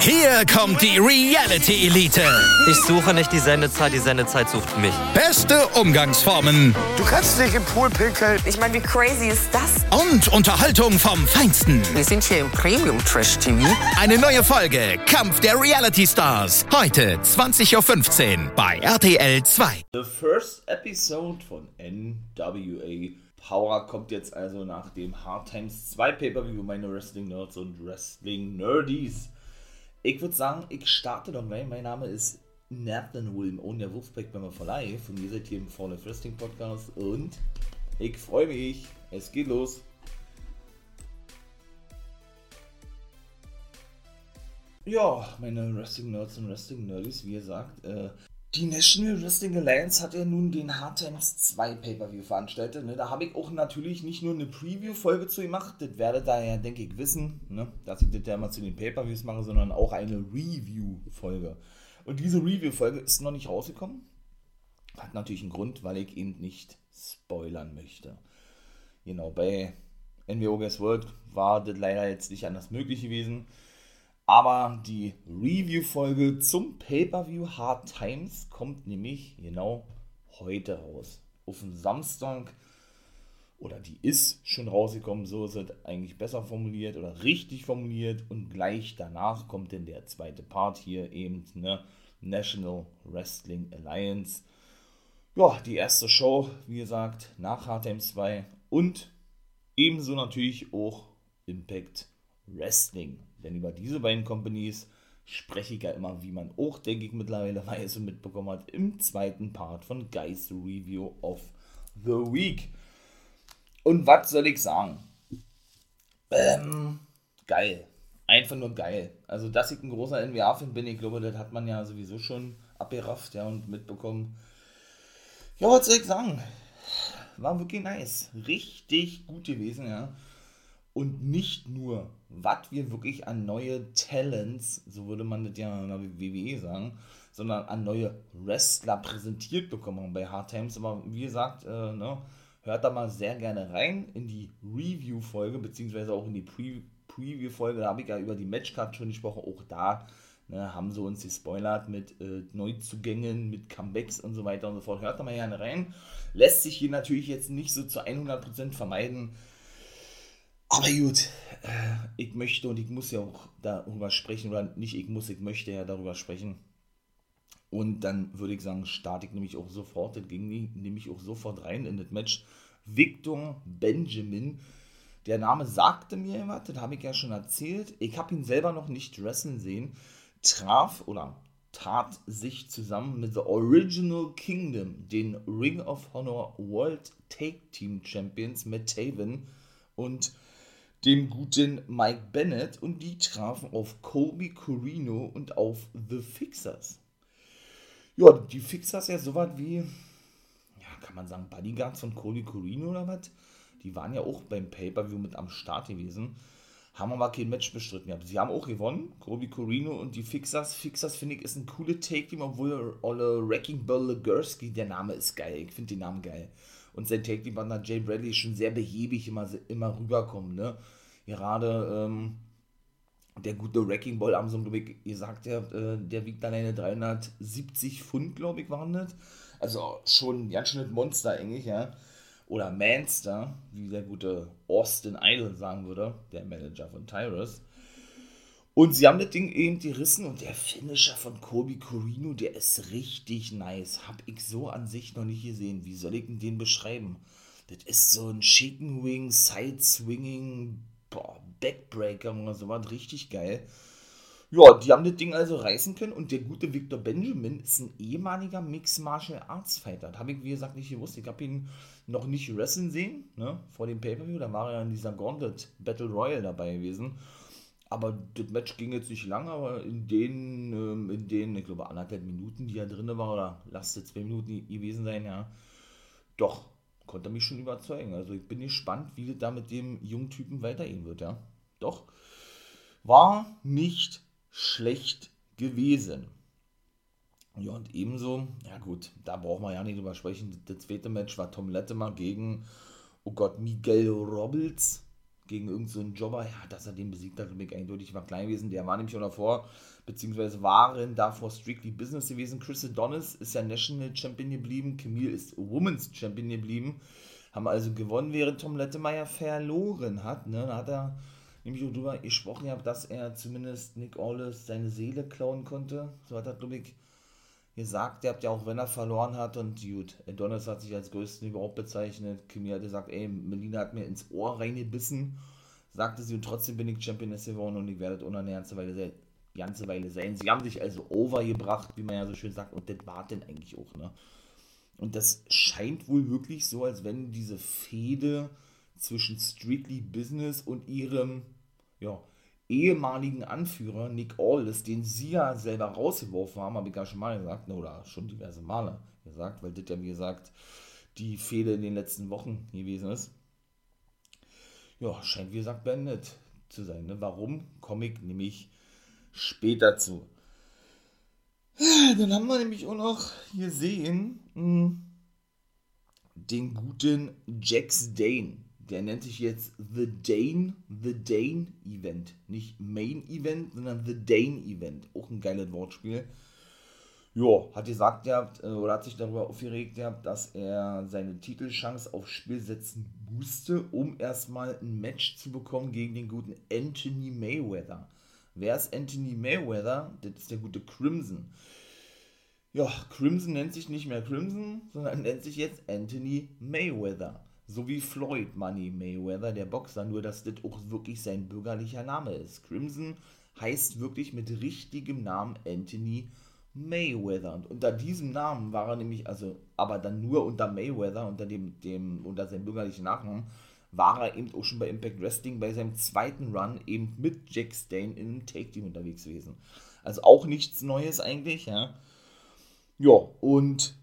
Hier kommt die Reality Elite. Ich suche nicht die Sendezeit, die Sendezeit sucht mich. Beste Umgangsformen Du kannst dich im Pool pinkeln. Ich meine, wie crazy ist das? und Unterhaltung vom Feinsten. Wir sind hier im Premium Trash TV. Eine neue Folge Kampf der Reality Stars. Heute 20.15 Uhr bei RTL 2. The first episode von NWA Power kommt jetzt also nach dem Hard Times 2 Pay-Per-View, meine Wrestling Nerds und Wrestling Nerdies. Ich würde sagen, ich starte doch gleich. Mein Name ist Nathan William und der Wolfpack mir for Life und ihr seid hier im Fall of Wrestling Podcast und ich freue mich. Es geht los. Ja, meine Wrestling Nerds und Wrestling Nerdies, wie gesagt, äh, die National Wrestling Alliance hat ja nun den Hard Times 2 Pay-Per-View veranstaltet. Ne? Da habe ich auch natürlich nicht nur eine Preview-Folge zu gemacht, das werdet ihr ja, denke ich, wissen, ne? dass ich das ja mal zu den Pay-Per-Views mache, sondern auch eine Review-Folge. Und diese Review-Folge ist noch nicht rausgekommen. Hat natürlich einen Grund, weil ich eben nicht spoilern möchte. Genau, bei NWO Guess World war das leider jetzt nicht anders möglich gewesen. Aber die Review-Folge zum Pay-Per-View Hard Times kommt nämlich genau heute raus. Auf den Samstag. Oder die ist schon rausgekommen, so ist es eigentlich besser formuliert oder richtig formuliert. Und gleich danach kommt dann der zweite Part hier eben, ne? National Wrestling Alliance. Ja, die erste Show, wie gesagt, nach Hard Times 2. Und ebenso natürlich auch Impact Wrestling. Denn über diese beiden Companies spreche ich ja immer, wie man auch, denke ich, mittlerweile weiß und mitbekommen hat, im zweiten Part von Guys Review of the Week. Und was soll ich sagen? Ähm, geil. Einfach nur geil. Also, dass ich ein großer NBA-Fan bin, ich glaube, das hat man ja sowieso schon abgerafft ja, und mitbekommen. Ja, was soll ich sagen? War wirklich nice. Richtig gut gewesen, ja und nicht nur, was wir wirklich an neue Talents, so würde man das ja in der WWE sagen, sondern an neue Wrestler präsentiert bekommen bei Hard Times. Aber wie gesagt, äh, ne, hört da mal sehr gerne rein in die Review-Folge, beziehungsweise auch in die Pre Preview-Folge. Da habe ich ja über die Matchcard schon gesprochen. Auch da ne, haben sie uns gespoilert mit äh, Neuzugängen, mit Comebacks und so weiter und so fort. Hört da mal gerne rein. Lässt sich hier natürlich jetzt nicht so zu 100% vermeiden aber gut, äh, ich möchte und ich muss ja auch darüber sprechen, oder nicht ich muss, ich möchte ja darüber sprechen. Und dann würde ich sagen, starte ich nämlich auch sofort, das ging nämlich auch sofort rein in das Match. Victor Benjamin, der Name sagte mir was, das habe ich ja schon erzählt. Ich habe ihn selber noch nicht wrestlen sehen. Traf oder tat sich zusammen mit The Original Kingdom, den Ring of Honor World Take Team Champions Matt Taven und dem guten Mike Bennett und die trafen auf Colby Corino und auf The Fixers. Ja, die Fixers ja sowas wie, ja, kann man sagen, Bodyguards von Colby Corino oder was? Die waren ja auch beim Pay-Per-View mit am Start gewesen, haben aber kein Match bestritten gehabt. Sie haben auch gewonnen, Colby Corino und die Fixers. Fixers finde ich ist ein cooles Take-Team, obwohl Olle Wrecking Ball Legursky, der Name ist geil, ich finde den Namen geil. Und sein Take-Team-Partner Jay Bradley schon sehr behäbig immer, immer rüberkommen, ne? Gerade ähm, der gute Wrecking Ball am glaube ihr sagt ja, äh, der wiegt alleine 370 Pfund, glaube ich, waren das. Also schon ganz schön Monster eigentlich, ja. Oder Manster, wie der gute Austin Idol sagen würde, der Manager von Tyrus. Und sie haben das Ding eben gerissen und der Finisher von Kobe Corino, der ist richtig nice. Hab ich so an sich noch nicht gesehen. Wie soll ich denn den beschreiben? Das ist so ein Chicken Wing, Side Swinging, boah, Backbreaker oder so was richtig geil. Ja, die haben das Ding also reißen können und der gute Victor Benjamin ist ein ehemaliger Mixed Martial Arts Fighter. Das habe ich, wie gesagt, nicht gewusst. Ich habe ihn noch nicht wrestlen sehen, ne, vor dem Pay-Per-View. Da war er in dieser Gauntlet Battle Royale dabei gewesen. Aber das Match ging jetzt nicht lang, aber in den, ähm, in den, ich glaube, anderthalb Minuten, die er drin war, oder lasst zwei Minuten gewesen sein, ja, doch, konnte mich schon überzeugen. Also ich bin gespannt, wie das da mit dem jungen Typen weitergehen wird, ja. Doch, war nicht schlecht gewesen. Ja, und ebenso, ja gut, da brauchen wir ja nicht drüber sprechen. Das zweite Match war Tom Lettemer gegen, oh Gott, Miguel Robles. Gegen irgendeinen so Jobber, ja, dass er den besiegt hat, glaube ich, eindeutig war klein gewesen. Der war nämlich schon davor, beziehungsweise waren davor strictly Business gewesen. Chris Adonis ist ja National Champion geblieben, Camille ist Women's Champion geblieben. Haben also gewonnen, während Tom Lettemeyer verloren hat. Ne? Da hat er nämlich auch drüber gesprochen, dass er zumindest Nick Aldis seine Seele klauen konnte. So hat er, glaube ich, gesagt, ihr habt ja auch, wenn er verloren hat und gut, Adonis hat sich als größten überhaupt bezeichnet. Kimi hat gesagt, ey, Melina hat mir ins Ohr reingebissen, sagte sie, und trotzdem bin ich Championess geworden und ich werde eine ganze Weile, ganze Weile sein. Sie haben sich also overgebracht, wie man ja so schön sagt, und das war denn eigentlich auch, ne? Und das scheint wohl wirklich so, als wenn diese Fehde zwischen Strictly Business und ihrem, ja, ehemaligen Anführer Nick Aldis, den sie ja selber rausgeworfen haben, habe ich ja schon mal gesagt, ne, oder schon diverse Male gesagt, weil das ja, wie gesagt, die Fehde in den letzten Wochen gewesen ist. Ja, scheint, wie gesagt, beendet zu sein. Ne? Warum? Komme ich nämlich später zu. Dann haben wir nämlich auch noch gesehen mh, hm, den guten Jax Dane der nennt sich jetzt The Dane, The Dane Event. Nicht Main Event, sondern The Dane Event. Auch ein geiles Wortspiel. Jo, hat gesagt gehabt, äh, oder hat sich darüber aufgeregt gehabt, dass er seine Titelchance aufs Spiel setzen musste, um erstmal ein Match zu bekommen gegen den guten Anthony Mayweather. Wer ist Anthony Mayweather? Das ist der gute Crimson. Ja, Crimson nennt sich nicht mehr Crimson, sondern nennt sich jetzt Anthony Mayweather so wie Floyd Money Mayweather, der Boxer, nur dass das auch wirklich sein bürgerlicher Name ist. Crimson heißt wirklich mit richtigem Namen Anthony Mayweather. Und unter diesem Namen war er nämlich, also, aber dann nur unter Mayweather, unter dem, dem, unter seinem bürgerlichen Nachnamen, war er eben auch schon bei Impact Wrestling bei seinem zweiten Run eben mit Jack Stane in einem Take-Team unterwegs gewesen. Also auch nichts Neues eigentlich, ja. Ja, und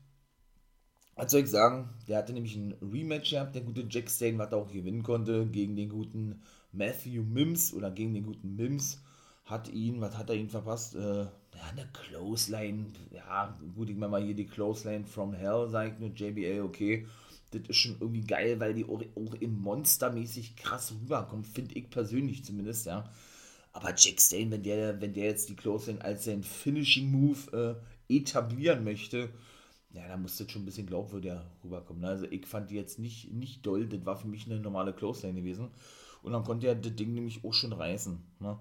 was soll ich sagen? Der hatte nämlich ein Rematch gehabt, der gute Jack Stane, was er auch gewinnen konnte, gegen den guten Matthew Mims oder gegen den guten Mims. Hat ihn, was hat er ihn verpasst? Äh, ja, eine Clothesline. Ja, gut, ich meine mal hier die Clothesline from Hell, sagt nur JBL, okay. Das ist schon irgendwie geil, weil die auch, auch im Monstermäßig krass rüberkommt, finde ich persönlich zumindest, ja. Aber Jack Stane, wenn der, wenn der jetzt die Clothesline als sein Finishing Move äh, etablieren möchte, ja, da musste schon ein bisschen glaubwürdiger rüberkommen. Ne? Also ich fand die jetzt nicht, nicht doll, das war für mich eine normale Close-Line gewesen. Und dann konnte er das Ding nämlich auch schon reißen. Ne?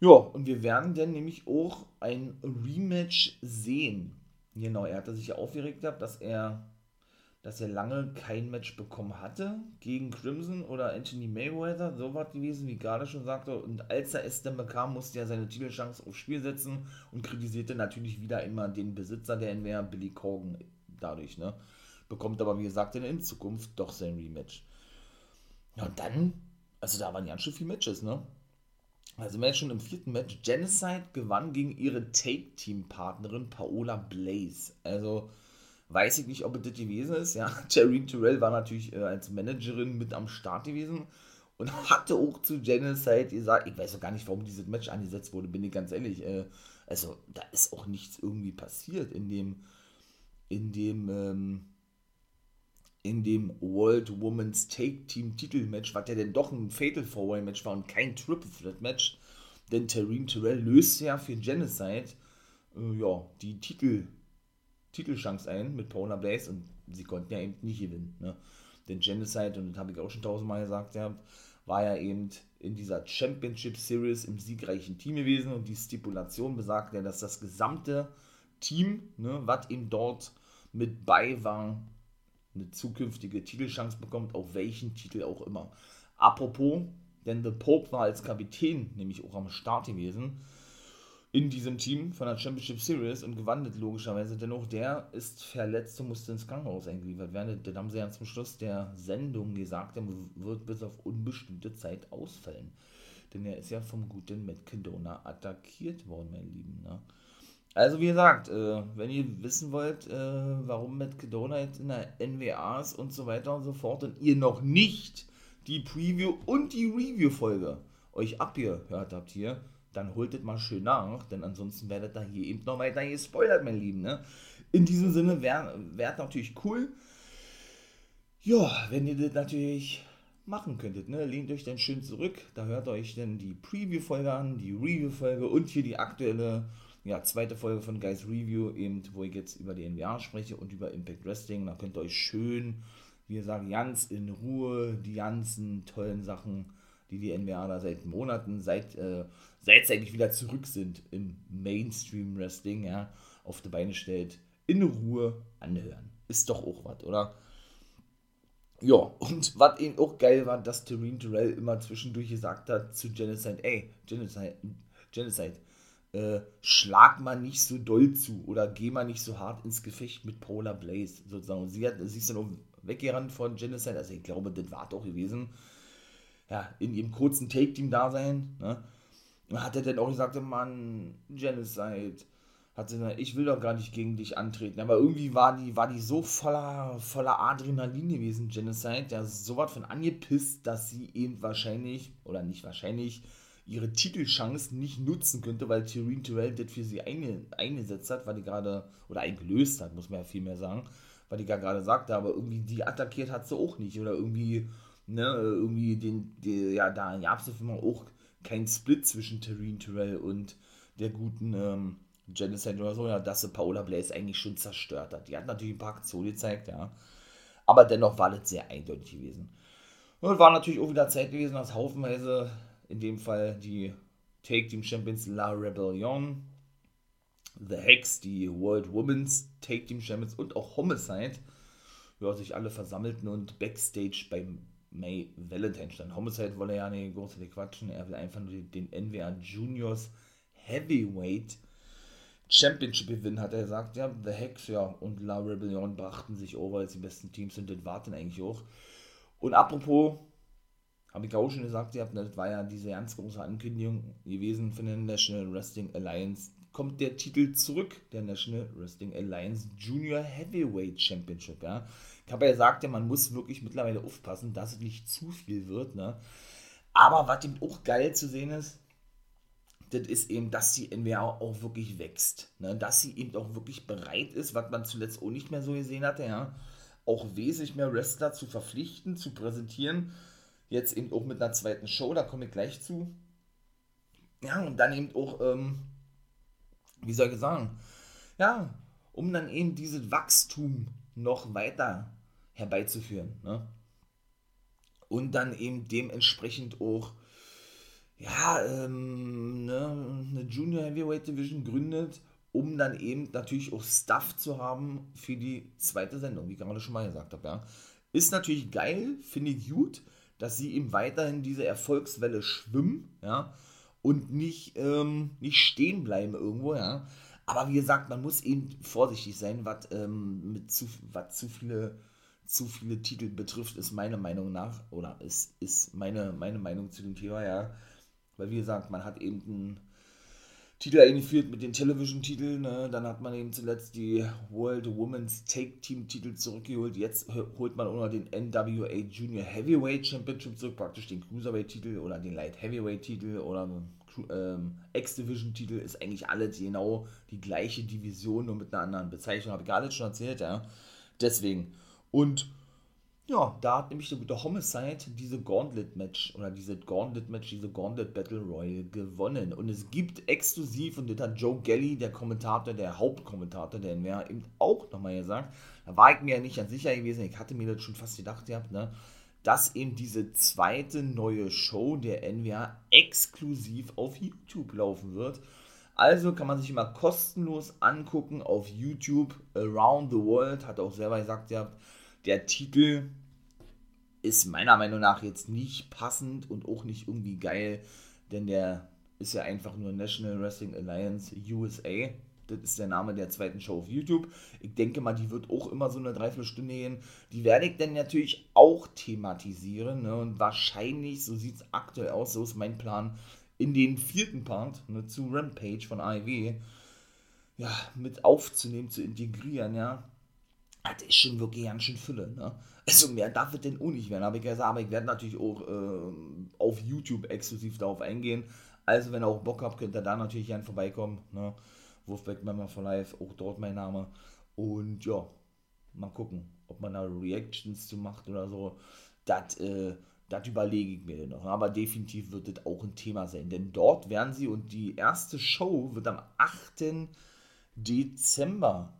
Ja, und wir werden dann nämlich auch ein Rematch sehen. Genau, er hatte sich ja aufgeregt gehabt, dass er dass er lange kein Match bekommen hatte gegen Crimson oder Anthony Mayweather, so was gewesen, wie gerade schon sagte. Und als er es dann bekam, musste er seine Titelchance aufs Spiel setzen und kritisierte natürlich wieder immer den Besitzer der NWR, Billy Corgan, dadurch, ne? Bekommt aber, wie gesagt, in Zukunft doch sein Rematch. Ja, und dann, also da waren ganz schön viele Matches, ne? Also wir schon im vierten Match. Genocide gewann gegen ihre Take-Team-Partnerin Paola Blaze. Also, Weiß ich nicht, ob es das gewesen ist. Ja, Terrine Terrell war natürlich äh, als Managerin mit am Start gewesen und hatte auch zu Genocide gesagt, ich weiß auch gar nicht, warum dieses Match angesetzt wurde, bin ich ganz ehrlich. Äh, also, da ist auch nichts irgendwie passiert in dem, in dem, ähm, in dem World Women's Take Team Titelmatch, was ja denn doch ein Fatal Four Way Match war und kein Triple Threat Match. Denn Terrine Terrell löst ja für Genocide äh, ja, die Titel Titelchance ein mit Paula Blaze und sie konnten ja eben nicht gewinnen. Ne? Denn Genocide, und das habe ich auch schon tausendmal gesagt, ja, war ja eben in dieser Championship Series im siegreichen Team gewesen und die Stipulation besagt ja, dass das gesamte Team, ne, was eben dort mit bei war, eine zukünftige Titelchance bekommt, auf welchen Titel auch immer. Apropos, denn The Pope war als Kapitän nämlich auch am Start gewesen in diesem Team von der Championship Series und gewandelt logischerweise. Dennoch, der ist verletzt und musste ins Krankenhaus eingeliefert werden. Den haben sie ja zum Schluss der Sendung gesagt, er wird bis auf unbestimmte Zeit ausfallen. Denn er ist ja vom guten Matt attackiert worden, mein Lieben. Ne? Also wie gesagt, äh, wenn ihr wissen wollt, äh, warum Matt jetzt in der NWA ist und so weiter und so fort und ihr noch nicht die Preview und die Review-Folge euch abgehört habt hier, dann holt es mal schön nach, denn ansonsten werdet ihr hier eben noch weiter gespoilert, mein Lieben. Ne? In diesem Sinne wäre wär natürlich cool, ja, wenn ihr das natürlich machen könntet. Ne? Lehnt euch dann schön zurück, da hört euch dann die Preview-Folge an, die Review-Folge und hier die aktuelle, ja, zweite Folge von Guys Review, eben, wo ich jetzt über die NBA spreche und über Impact Wrestling. Da könnt ihr euch schön, wie gesagt, ganz in Ruhe die ganzen tollen Sachen, die die NBA da seit Monaten, seit, äh, seit sie eigentlich wieder zurück sind im Mainstream Wrestling, ja, auf die Beine stellt, in Ruhe anhören. Ist doch auch was, oder? Ja, und was eben auch geil war, dass Tereen Terrell immer zwischendurch gesagt hat zu Genocide, ey, Genocide, Genocide, äh, schlag mal nicht so doll zu oder geh mal nicht so hart ins Gefecht mit Paula Blaze, sozusagen. Und sie, hat, sie ist dann auch weggerannt von Genocide, also ich glaube, das war doch gewesen, ja, in ihrem kurzen Take-Team-Dasein, ne, hat er dann auch gesagt, Mann, Genocide, hat sie ich will doch gar nicht gegen dich antreten. Aber irgendwie war die, war die so voller, voller Adrenalin gewesen, Genocide, ja, so was von angepisst, dass sie eben wahrscheinlich, oder nicht wahrscheinlich, ihre Titelchance nicht nutzen könnte, weil Tyreen Terrell das für sie einge, eingesetzt hat, weil die gerade, oder eingelöst hat, muss man ja viel mehr sagen, weil die gerade sagte, aber irgendwie die attackiert hat sie auch nicht, oder irgendwie, ne, irgendwie den, die, ja, da gab es auch keinen Split zwischen Tyreen Terrell und der guten, ähm, Genocide oder so, ja, dass sie Paola Blaze eigentlich schon zerstört hat. Die hat natürlich ein paar Aktionen gezeigt, ja. Aber dennoch war das sehr eindeutig gewesen. Und war natürlich auch wieder Zeit gewesen, dass haufenweise, in dem Fall die Take Team Champions La Rebellion, The Hex, die World Women's Take Team Champions und auch Homicide, ja, sich alle versammelten und Backstage beim May Valentine stand. Homicide wolle ja nicht großartig quatschen, er will einfach nur den NWA Juniors Heavyweight Championship gewinnen, hat er gesagt. Ja, The Hex ja, und La Rebellion brachten sich over als die besten Teams und das warten eigentlich auch. Und apropos, habe ich auch schon gesagt, ihr habt, das war ja diese ganz große Ankündigung gewesen von der National Wrestling Alliance. Kommt der Titel zurück, der National Wrestling Alliance Junior Heavyweight Championship. Ja. Ich habe ja man muss wirklich mittlerweile aufpassen, dass es nicht zu viel wird. Ne? Aber was eben auch geil zu sehen ist, das ist eben, dass die NWA auch wirklich wächst. Ne? Dass sie eben auch wirklich bereit ist, was man zuletzt auch nicht mehr so gesehen hatte, ja, auch wesentlich mehr Wrestler zu verpflichten, zu präsentieren. Jetzt eben auch mit einer zweiten Show, da komme ich gleich zu. Ja, und dann eben auch, ähm, wie soll ich sagen, ja, um dann eben dieses Wachstum noch weiter herbeizuführen. Ne? Und dann eben dementsprechend auch ja, ähm, ne, eine Junior Heavyweight Division gründet, um dann eben natürlich auch Stuff zu haben für die zweite Sendung, wie ich gerade schon mal gesagt habe. Ja. Ist natürlich geil, finde ich gut, dass sie eben weiterhin diese Erfolgswelle schwimmen, ja, und nicht, ähm, nicht stehen bleiben irgendwo, ja. Aber wie gesagt, man muss eben vorsichtig sein, was ähm, mit zu, was zu viele zu viele Titel betrifft, ist meine Meinung nach, oder ist, ist meine, meine Meinung zu dem Thema, ja. Weil, wie gesagt, man hat eben einen Titel eingeführt mit den Television-Titeln. Ne? Dann hat man eben zuletzt die World Women's Take Team-Titel zurückgeholt. Jetzt holt man auch noch den NWA Junior Heavyweight Championship zurück, praktisch den Cruiserweight-Titel oder den Light Heavyweight-Titel oder ähm, X-Division-Titel. Ist eigentlich alles genau die gleiche Division, nur mit einer anderen Bezeichnung. Habe ich gerade schon erzählt, ja. Deswegen. Und ja, da hat nämlich der gute Homicide diese Gauntlet-Match oder diese Gauntlet-Match, diese Gauntlet Battle Royale gewonnen. Und es gibt exklusiv, und das hat Joe Gelly, der Kommentator, der Hauptkommentator, der NWA, eben auch nochmal gesagt, da war ich mir ja nicht ganz sicher gewesen, ich hatte mir das schon fast gedacht gehabt, ne, dass eben diese zweite neue Show der NWA exklusiv auf YouTube laufen wird. Also kann man sich immer kostenlos angucken auf YouTube. Around the World hat auch selber gesagt, ja, der Titel ist meiner Meinung nach jetzt nicht passend und auch nicht irgendwie geil, denn der ist ja einfach nur National Wrestling Alliance USA. Das ist der Name der zweiten Show auf YouTube. Ich denke mal, die wird auch immer so eine Dreiviertelstunde gehen. Die werde ich dann natürlich auch thematisieren. Ne? Und wahrscheinlich, so sieht es aktuell aus, so ist mein Plan, in den vierten Part ne, zu Rampage von AEW ja, mit aufzunehmen, zu integrieren, ja das ist schon wirklich ganz schön Fülle, ne? Also mehr darf es denn auch nicht werden, habe ich gesagt, aber ich werde natürlich auch äh, auf YouTube exklusiv darauf eingehen. Also wenn ihr auch Bock habt, könnt ihr da natürlich gerne vorbeikommen, ne? Wolfback Member for Life, auch dort mein Name. Und ja, mal gucken, ob man da Reactions zu macht oder so. Das äh, Das überlege ich mir noch. Aber definitiv wird das auch ein Thema sein. Denn dort werden sie und die erste Show wird am 8. Dezember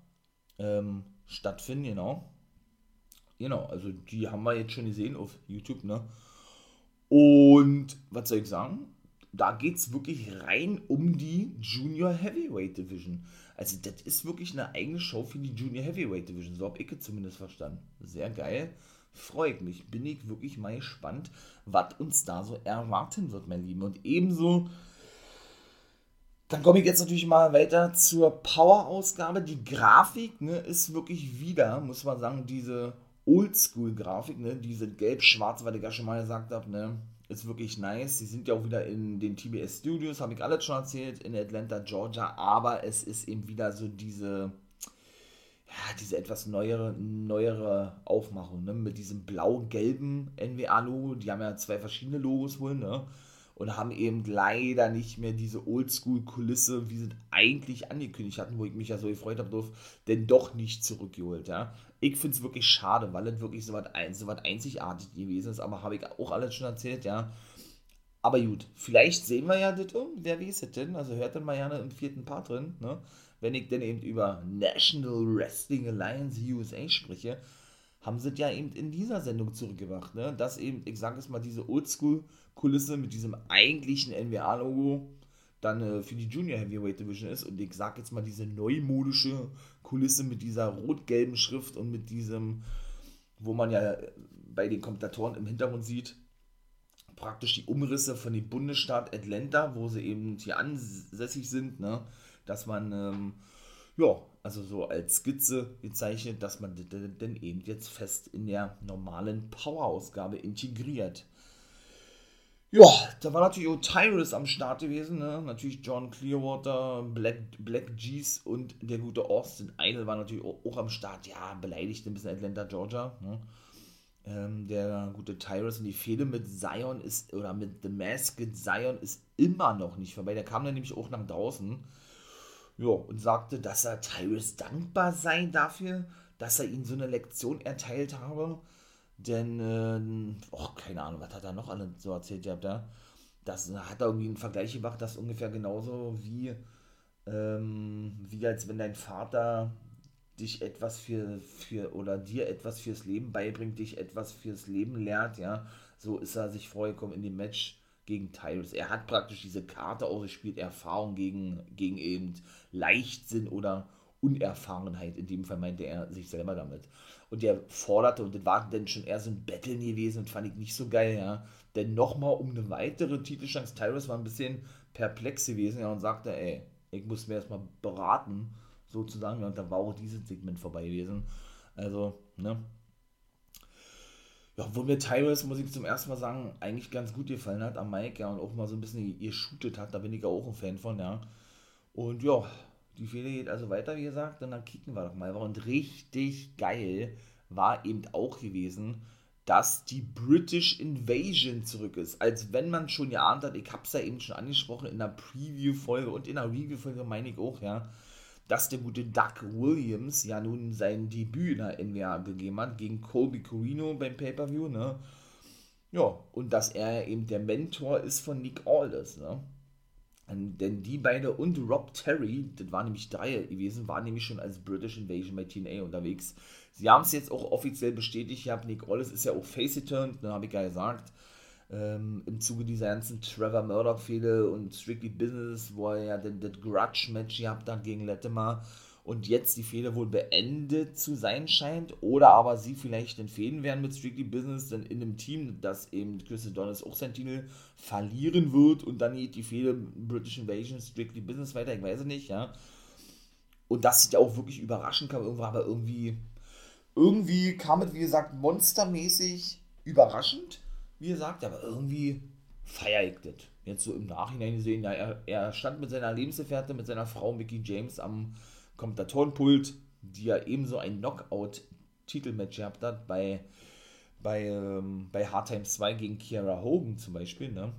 ähm, stattfinden, genau. Genau, also die haben wir jetzt schon gesehen auf YouTube, ne? Und was soll ich sagen? Da geht es wirklich rein um die Junior Heavyweight Division. Also, das ist wirklich eine eigene Show für die Junior Heavyweight Division. So habe ich es zumindest verstanden. Sehr geil. Freue ich mich. Bin ich wirklich mal gespannt, was uns da so erwarten wird, mein Lieben. Und ebenso dann komme ich jetzt natürlich mal weiter zur Power-Ausgabe. Die Grafik ne, ist wirklich wieder, muss man sagen, diese Oldschool-Grafik, ne, diese gelb-schwarz, was ich ja schon mal gesagt habe, ne, ist wirklich nice. Sie sind ja auch wieder in den TBS Studios, habe ich alles schon erzählt, in Atlanta, Georgia, aber es ist eben wieder so diese, ja, diese etwas neuere, neuere Aufmachung, ne, mit diesem blau-gelben NWA-Logo. Die haben ja zwei verschiedene Logos wohl, ne und haben eben leider nicht mehr diese Oldschool-Kulisse, wie sie eigentlich angekündigt hatten, wo ich mich ja so gefreut habe, denn doch nicht zurückgeholt. Ja. Ich finde es wirklich schade, weil es wirklich so was, einzigartig gewesen ist, aber habe ich auch alles schon erzählt, ja. Aber gut, vielleicht sehen wir ja das, um, wer weiß es denn, also hört dann mal gerne im vierten Part drin, ne? wenn ich denn eben über National Wrestling Alliance USA spreche, haben sie ja eben in dieser Sendung zurückgebracht, ne? dass eben, ich sage es mal, diese Oldschool Kulisse mit diesem eigentlichen NWA-Logo dann äh, für die Junior Heavyweight Division ist. Und ich sag jetzt mal, diese neumodische Kulisse mit dieser rot-gelben Schrift und mit diesem, wo man ja bei den Kommentatoren im Hintergrund sieht, praktisch die Umrisse von dem Bundesstaat Atlanta, wo sie eben hier ansässig sind, ne? dass man, ähm, ja, also so als Skizze gezeichnet, dass man denn eben jetzt fest in der normalen Power-Ausgabe integriert. Ja, da war natürlich auch Tyrus am Start gewesen, ne? Natürlich John Clearwater, Black, Black G's und der gute Austin Idol war natürlich auch, auch am Start. Ja, beleidigt ein bisschen Atlanta, Georgia. Ne? Ähm, der gute Tyrus und die Fehde mit Zion ist, oder mit The Masked Zion ist immer noch nicht vorbei. Der kam dann nämlich auch nach draußen. Ja, und sagte, dass er Tyrus dankbar sei dafür, dass er ihm so eine Lektion erteilt habe denn, äh, oh, keine Ahnung, was hat er noch alles so erzählt gehabt, ja? Das hat er irgendwie einen Vergleich gemacht, das ungefähr genauso wie, ähm, wie als wenn dein Vater dich etwas für, für, oder dir etwas fürs Leben beibringt, dich etwas fürs Leben lehrt, ja. So ist er sich vorgekommen in dem Match gegen Tyrus. Er hat praktisch diese Karte ausgespielt, Erfahrung gegen, gegen eben Leichtsinn oder Unerfahrenheit. In dem Fall meinte er sich selber damit und der forderte, und das war dann schon eher so ein Battle gewesen und fand ich nicht so geil, ja. Denn nochmal um eine weitere Titelchance, Tyrus war ein bisschen perplex gewesen, ja, und sagte, ey, ich muss mir erstmal beraten, sozusagen, und dann war auch dieses Segment vorbei gewesen. Also, ne. Ja, wo mir Tyrus, muss ich zum ersten Mal sagen, eigentlich ganz gut gefallen hat am Mike, ja, und auch mal so ein bisschen ihr shootet hat, da bin ich ja auch ein Fan von, ja. Und ja, die Fehde geht also weiter, wie gesagt, und dann kicken wir doch mal. Und richtig geil war eben auch gewesen, dass die British Invasion zurück ist. Als wenn man schon geahnt hat, ich habe es ja eben schon angesprochen in der Preview-Folge und in der Review-Folge meine ich auch, ja, dass der gute Doug Williams ja nun sein Debüt in der NWA gegeben hat gegen Colby Corino beim Pay-Per-View, ne? Ja, und dass er eben der Mentor ist von Nick Aldis, ne? Denn die beiden und Rob Terry, das waren nämlich drei gewesen, waren nämlich schon als British Invasion bei TNA unterwegs. Sie haben es jetzt auch offiziell bestätigt. Ich habe Nick Wallace ist ja auch face turned, ne, habe ich ja gesagt. Ähm, Im Zuge dieser ganzen Trevor Murdoch-Fehde und Strictly Business, wo er ja das Grudge-Match gehabt hat gegen Latimer und jetzt die Fehde wohl beendet zu sein scheint oder aber sie vielleicht in Fäden werden mit Strictly Business, denn in einem Team, das eben Chris Adonis auch sein Titel verlieren wird und dann geht die Fehde British Invasion Strictly Business weiter, ich weiß es nicht, ja. Und das ist ja auch wirklich überraschend kam, irgendwo, aber irgendwie, irgendwie kam es, wie gesagt, monstermäßig überraschend, wie gesagt, aber irgendwie feier ich das. Jetzt so im Nachhinein gesehen, ja, er, er stand mit seiner Lebensgefährtin, mit seiner Frau Mickey James am Kommentatorenpult, die ja ebenso ein Knockout-Titelmatch gehabt hat bei, bei, ähm, bei Hard Times 2 gegen Kiara Hogan zum Beispiel, ne?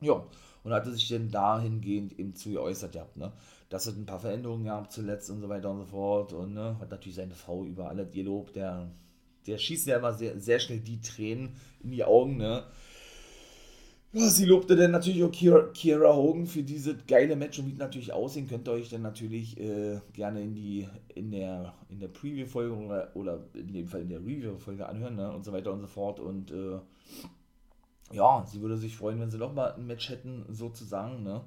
Ja, und hatte sich dann dahingehend eben zu geäußert gehabt, ne? Dass es ein paar Veränderungen gab zuletzt und so weiter und so fort und ne, hat natürlich seine Frau über alle gelobt, der der schießt ja immer sehr, sehr schnell die Tränen in die Augen, ne? Ja, sie lobte dann natürlich auch Kira, Hogan für dieses geile Match und wie es natürlich aussehen, könnt ihr euch dann natürlich äh, gerne in die in der in der Preview-Folge oder, oder in dem Fall in der Review-Folge anhören, ne? Und so weiter und so fort. Und äh, ja, sie würde sich freuen, wenn sie noch mal ein Match hätten, sozusagen, ne?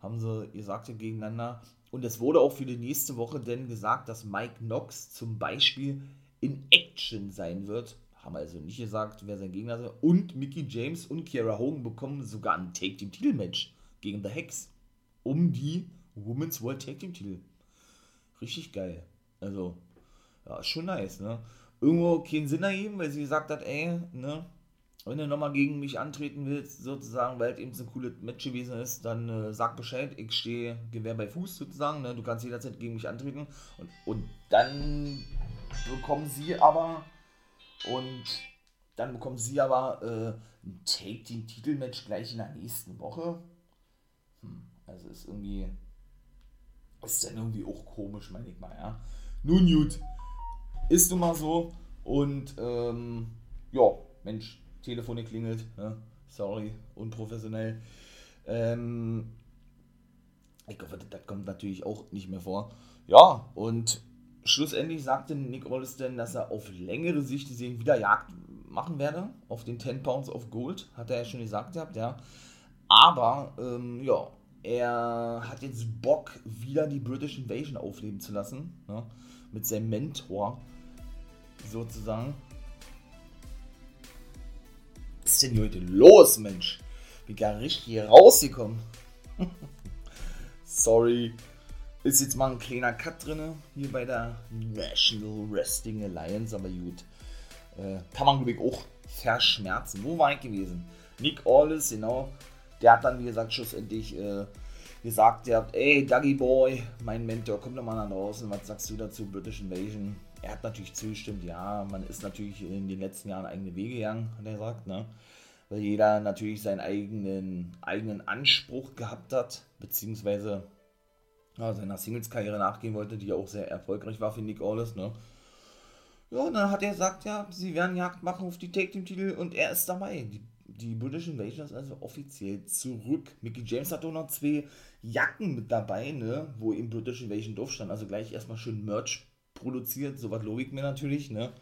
Haben sie gesagt gegeneinander. Und es wurde auch für die nächste Woche denn gesagt, dass Mike Knox zum Beispiel in Action sein wird haben also nicht gesagt, wer sein Gegner ist. Und Mickey James und Kiera Hogan bekommen sogar ein Take Team Titelmatch gegen The Hex um die Women's World Take Team Titel. Richtig geil. Also, ja, schon nice, ne? Irgendwo keinen Sinn ergeben, weil sie gesagt hat, ey, ne, wenn du nochmal gegen mich antreten willst, sozusagen, weil es eben so ein cooles Match gewesen ist, dann äh, sag Bescheid, ich stehe Gewehr bei Fuß sozusagen, ne? du kannst jederzeit gegen mich antreten. Und, und dann bekommen sie aber und dann bekommen sie aber äh, ein Take-Team-Titelmatch gleich in der nächsten Woche. Hm, also ist irgendwie. Ist dann irgendwie auch komisch, meine ich mal, ja. Nun gut. Ist nun mal so. Und ähm, ja, Mensch, Telefon klingelt. Ne? Sorry, unprofessionell. Ähm, ich hoffe, das kommt natürlich auch nicht mehr vor. Ja, und schlussendlich sagte Nick Rolliston, dass er auf längere Sicht gesehen wieder Jagd machen werde auf den 10 Pounds of Gold, hat er ja schon gesagt gehabt, ja. Aber, ähm, ja, er hat jetzt Bock, wieder die British Invasion aufleben zu lassen, ne, mit seinem Mentor, sozusagen. Was ist denn heute los, Mensch? Bin gar richtig rausgekommen. Sorry ist jetzt mal ein kleiner Cut drin, hier bei der National Wrestling Alliance, aber gut. Äh, kann man, glaube ich, auch verschmerzen. Wo war ich gewesen? Nick Aldis, genau. Der hat dann, wie gesagt, schlussendlich äh, gesagt, der hat, ey, Dougie Boy, mein Mentor, komm doch mal nach draußen, was sagst du dazu, British Invasion? Er hat natürlich zugestimmt, ja, man ist natürlich in den letzten Jahren eigene Wege gegangen, hat er gesagt, ne? Weil jeder natürlich seinen eigenen, eigenen Anspruch gehabt hat, beziehungsweise ja, seiner Singles-Karriere nachgehen wollte, die auch sehr erfolgreich war für Nick Aldis, ne? Ja, und dann hat er gesagt, ja, sie werden Jagd machen auf die Take-Team-Titel und er ist dabei. Die, die British Invasion ist also offiziell zurück. Mickey James hat auch noch zwei Jacken mit dabei, ne, wo eben British Invasion drauf stand. Also gleich erstmal schön Merch produziert, so was Logik mir natürlich, ne.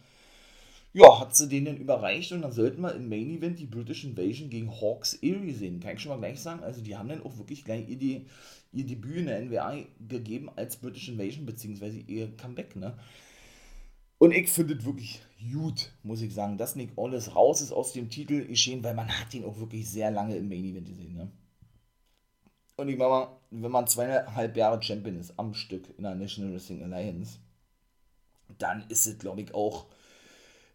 Ja, hat sie den dann überreicht und dann sollten wir im Main Event die British Invasion gegen Hawks Erie sehen. Kann ich schon mal gleich sagen. Also die haben dann auch wirklich gleich ihr, ihr Debüt in der NWA gegeben als British Invasion, beziehungsweise ihr Comeback, ne? Und ich finde es wirklich gut, muss ich sagen, dass Nick Aldis raus ist aus dem Titel geschehen, weil man hat ihn auch wirklich sehr lange im Main Event gesehen, ne? Und ich meine mal, wenn man zweieinhalb Jahre Champion ist am Stück in der National Wrestling Alliance, dann ist es, glaube ich, auch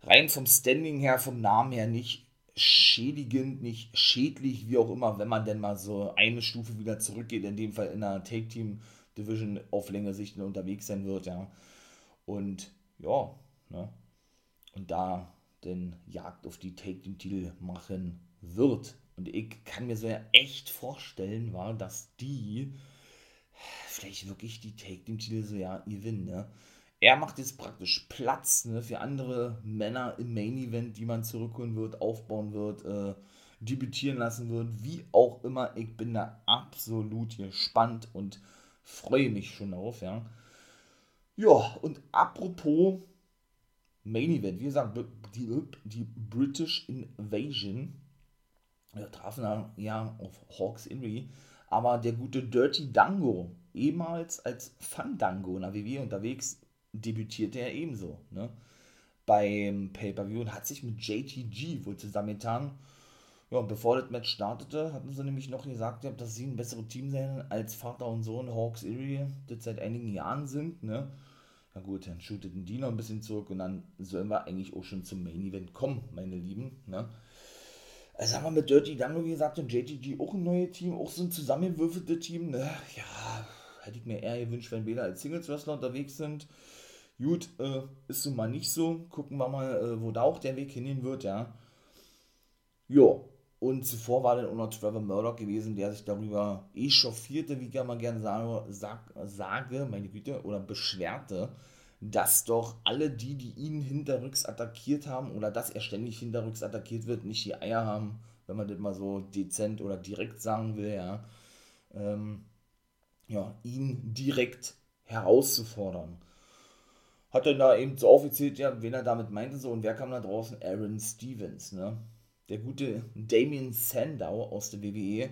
rein vom Standing her, vom Namen her nicht schädigend, nicht schädlich, wie auch immer, wenn man denn mal so eine Stufe wieder zurückgeht, in dem Fall in einer Take-Team-Division auf längere Sicht unterwegs sein wird, ja. Und ja, ne? Und da denn Jagd auf die Take-Team-Titel machen wird. Und ich kann mir so ja echt vorstellen, war, dass die vielleicht wirklich die Take-Team-Titel so ja gewinnen, ne? Er macht jetzt praktisch Platz ne, für andere Männer im Main Event, die man zurückholen wird, aufbauen wird, äh, debütieren lassen wird, wie auch immer. Ich bin da absolut gespannt und freue mich schon darauf, ja. Ja, und apropos Main Event, wie gesagt, die, die British Invasion ja, trafen ja auf Hawks Inry, aber der gute Dirty Dango, ehemals als Fandango in der WWE unterwegs, debütierte er ebenso ne? beim Pay-Per-View und hat sich mit JTG wohl zusammengetan. Ja, und bevor das Match startete, hatten sie nämlich noch gesagt, dass sie ein besseres Team seien als Vater und Sohn Hawks Erie, das seit einigen Jahren sind. Ne? Na gut, dann shooteten die noch ein bisschen zurück und dann sollen wir eigentlich auch schon zum Main Event kommen, meine Lieben. Ne? Also haben wir mit Dirty Dango, wie gesagt, und JTG auch ein neues Team, auch so ein zusammengewürfeltes Team. Ne? Ja, hätte ich mir eher gewünscht, wenn wir als Singles-Wrestler unterwegs sind. Gut, äh, ist nun mal nicht so. Gucken wir mal, äh, wo da auch der Weg hingehen wird, ja. Jo, und zuvor war dann auch noch Trevor Murdoch gewesen, der sich darüber echauffierte, wie ich ja mal gerne sage, sag, sage, meine Güte, oder beschwerte, dass doch alle die, die ihn hinterrücks attackiert haben oder dass er ständig hinterrücks attackiert wird, nicht die Eier haben, wenn man das mal so dezent oder direkt sagen will, ja, ähm, ja ihn direkt herauszufordern. Hat er da eben so aufgezählt, ja, wen er damit meinte so und wer kam da draußen? Aaron Stevens, ne? Der gute Damien Sandow aus der WWE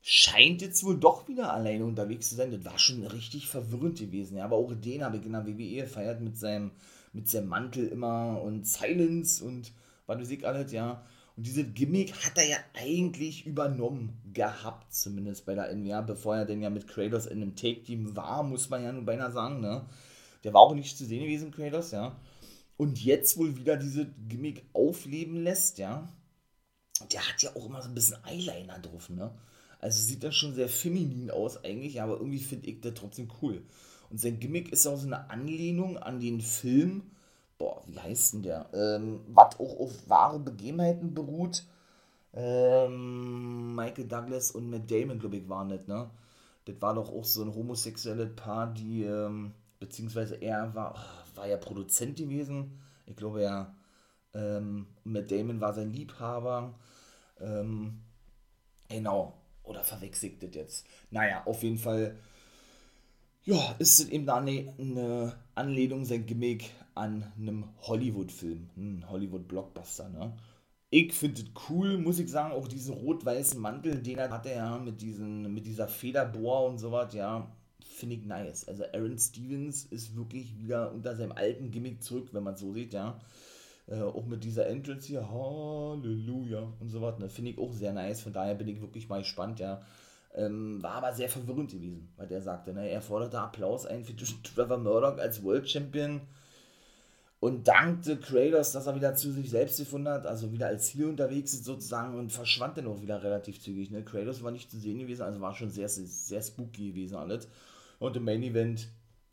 scheint jetzt wohl doch wieder alleine unterwegs zu sein. Das war schon richtig verwirrend gewesen. Ja, aber auch den habe ich in der WWE gefeiert mit seinem, mit seinem Mantel immer und Silence und was weiß ich alles, ja. Und diese Gimmick hat er ja eigentlich übernommen gehabt, zumindest bei der NWA, bevor er denn ja mit Kratos in einem Take-Team war, muss man ja nun beinahe sagen, ne? Der war auch nicht zu sehen gewesen, Kratos, ja. Und jetzt wohl wieder diese Gimmick aufleben lässt, ja. Der hat ja auch immer so ein bisschen Eyeliner drauf, ne? Also sieht das schon sehr feminin aus eigentlich, aber irgendwie finde ich das trotzdem cool. Und sein Gimmick ist auch so eine Anlehnung an den Film boah, wie heißt denn der? Ähm, was auch auf wahre Begebenheiten beruht. Ähm, Michael Douglas und Matt Damon, glaube ich, waren das, ne? Das war doch auch so ein homosexuelles Paar, die, ähm, beziehungsweise er war, war ja Produzent gewesen. Ich glaube, ja, ähm, Matt Damon war sein Liebhaber. Ähm, genau. Oder verwechselt das jetzt? Naja, auf jeden Fall ja, ist es eben eine, eine Anlehnung, sein Gimmick an einem Hollywood-Film, ein Hollywood-Blockbuster, ne? Ich finde es cool, muss ich sagen, auch diesen rot-weißen Mantel, den er hatte, ja, mit, diesen, mit dieser Federbohr und sowas, ja, finde ich nice. Also Aaron Stevens ist wirklich wieder unter seinem alten Gimmick zurück, wenn man es so sieht, ja. Äh, auch mit dieser Entrance hier, Halleluja und sowas, ne, finde ich auch sehr nice. Von daher bin ich wirklich mal gespannt, ja. Ähm, war aber sehr verwirrend gewesen, weil der sagte, ne, er forderte Applaus ein für Trevor Murdoch als World Champion und dankte Kratos, dass er wieder zu sich selbst gefunden hat, also wieder als Ziel unterwegs ist sozusagen und verschwand dann auch wieder relativ zügig. Ne? Kratos war nicht zu sehen gewesen, also war schon sehr, sehr spooky gewesen alles. Und im Main Event,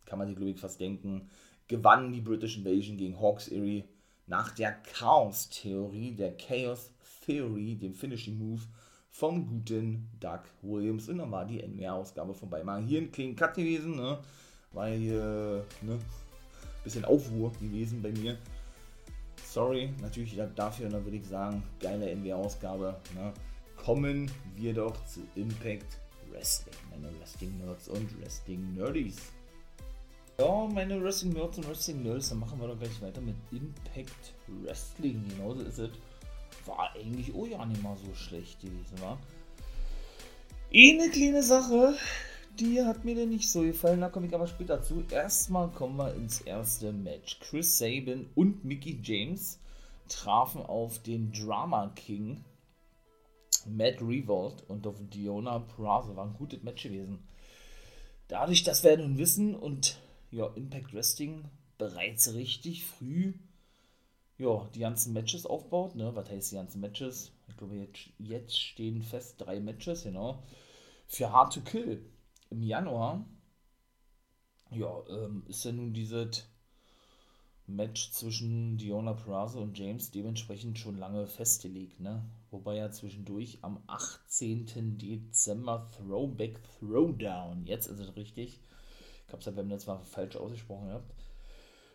kann man sich glaube ich fast denken, gewann die British Invasion gegen Hawks Erie nach der Chaos-Theorie, der Chaos Theory, dem Finishing Move vom guten Doug Williams. Und dann war die NWA-Ausgabe vorbei. Mal hier ein kleinen Cut gewesen, ne? weil hier, ne? Bisschen Aufruhr gewesen bei mir. Sorry, natürlich dafür, dann würde ich sagen, geile NBA-Ausgabe. Ne? Kommen wir doch zu Impact Wrestling, meine Wrestling-Nerds und Wrestling-Nerdies. Ja, meine Wrestling-Nerds und Wrestling-Nerds, dann machen wir doch gleich weiter mit Impact Wrestling. Genauso ist es. War eigentlich auch ja nicht mal so schlecht gewesen, war. Eine kleine Sache, die hat mir denn nicht so gefallen, da komme ich aber später zu. Erstmal kommen wir ins erste Match. Chris Sabin und Mickey James trafen auf den Drama King Matt Revolt und auf Diona Prazo. War ein gutes Match gewesen. Dadurch, dass wir nun wissen und ja, Impact Wrestling bereits richtig früh ja, die ganzen Matches aufbaut. Ne? Was heißt die ganzen Matches? Ich glaube, jetzt, jetzt stehen fest drei Matches, genau. Für Hard to Kill im Januar, ja, ähm, ist ja nun dieses Match zwischen Diona Peraza und James dementsprechend schon lange festgelegt, ne? Wobei ja zwischendurch am 18. Dezember Throwback Throwdown, jetzt ist es richtig, ich hab's ja beim letzten Mal falsch ausgesprochen gehabt,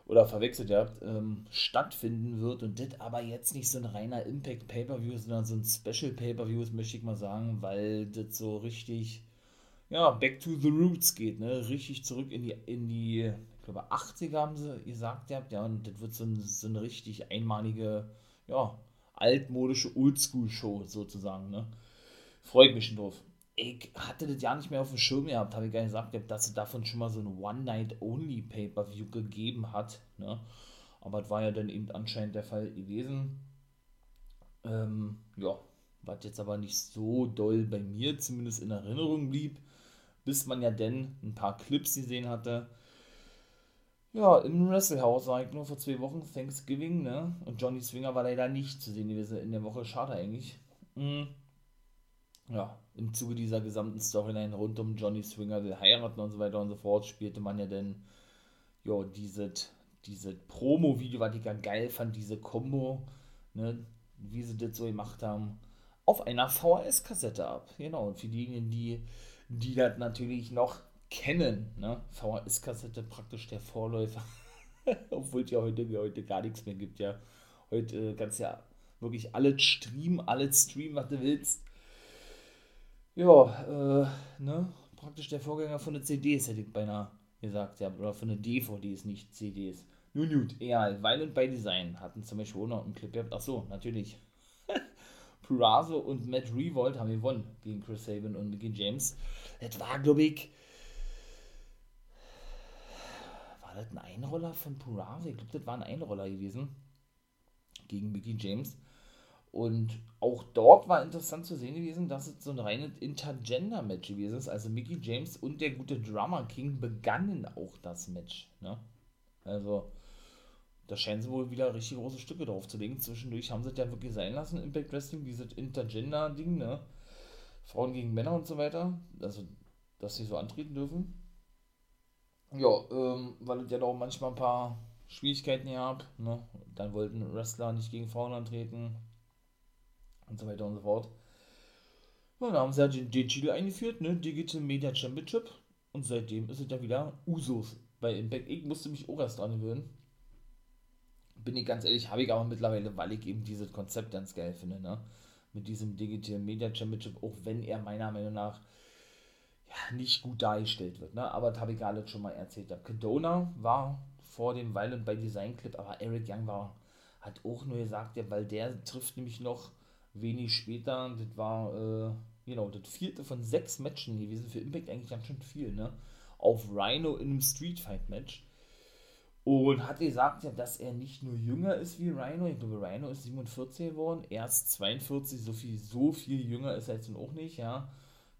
oder verwechselt habt, ähm, stattfinden wird und das aber jetzt nicht so ein reiner Impact Pay-Per-View, sondern so ein Special Pay-Per-View möchte ich mal sagen, weil das so richtig ja, back to the roots geht, ne? Richtig zurück in die, in die, ich glaube, 80er haben sie gesagt, ja, und das wird so, ein, so eine richtig einmalige, ja, altmodische Oldschool-Show sozusagen, ne? Freue ich mich schon drauf. Ich hatte das ja nicht mehr auf dem Schirm gehabt, habe ich gar nicht gesagt, dass es davon schon mal so ein One-Night-Only-Pay-Per-View gegeben hat, ne? Aber das war ja dann eben anscheinend der Fall gewesen. Ähm, ja, was jetzt aber nicht so doll bei mir zumindest in Erinnerung blieb bis man ja denn ein paar Clips gesehen hatte. Ja, im Wrestlehouse war ich nur vor zwei Wochen, Thanksgiving, ne? Und Johnny Swinger war leider nicht zu sehen gewesen in der Woche, schade eigentlich. Mhm. Ja, im Zuge dieser gesamten Storyline rund um Johnny Swinger, der heiraten und so weiter und so fort, spielte man ja dann, ja, dieses diese Promo-Video, was ich ja geil fand, diese Combo, ne, wie sie das so gemacht haben, auf einer VHS-Kassette ab. Genau, und für diejenigen, die die das natürlich noch kennen. Ne? VHS-Kassette praktisch der Vorläufer Obwohl es ja heute, heute gar nichts mehr gibt, ja. Heute äh, kannst ja wirklich alles streamen, alles streamen, was du willst. Ja, äh, ne? Praktisch der Vorgänger von der CDs, hätte ich beinahe gesagt, ja. Oder von der DVDs, nicht CDs. Nun gut, egal. Violent by Design hatten zum Beispiel auch noch einen Clip gehabt. Achso, natürlich. Purazo und Matt Revolt haben gewonnen gegen Chris Sabin und Mickey James. Das war, glaube ich, war das ein Einroller von Purazo? Ich glaube, das war ein Einroller gewesen gegen Mickey James. Und auch dort war interessant zu sehen gewesen, dass es so ein reines Intergender-Match gewesen ist. Also Mickey James und der gute Drummer King begannen auch das Match. Ne? Also, da scheinen sie wohl wieder richtig große Stücke drauf zu legen. Zwischendurch haben sie es ja wirklich sein lassen, Impact Wrestling, dieses Intergender-Ding, ne? Frauen gegen Männer und so weiter. Also, dass sie so antreten dürfen. Ja, ähm, weil es ja doch manchmal ein paar Schwierigkeiten gab. Ne? Dann wollten Wrestler nicht gegen Frauen antreten. Und so weiter und so fort. Und dann haben sie ja den, Titel eingeführt, ne? Digital Media Championship. Und seitdem ist es ja wieder Usos bei Impact. Ich musste mich auch erst dran gewöhnen. Bin ich ganz ehrlich, habe ich aber mittlerweile, weil ich eben dieses Konzept ganz geil finde, ne? Mit diesem Digital Media Championship, auch wenn er meiner Meinung nach ja, nicht gut dargestellt wird, ne? Aber das habe ich alles schon mal erzählt. Kedona war vor dem Violent bei Design Clip, aber Eric Young war, hat auch nur gesagt, ja, weil der trifft nämlich noch wenig später, das war, äh, genau, das vierte von sechs Matchen gewesen, für Impact eigentlich ganz schön viel, ne? Auf Rhino in einem Street Fight Match. Und hat gesagt, ja, dass er nicht nur jünger ist wie Rhino, ich glaube, Rhino ist 47 geworden, er ist 42, so viel, so viel jünger ist er jetzt auch nicht, ja.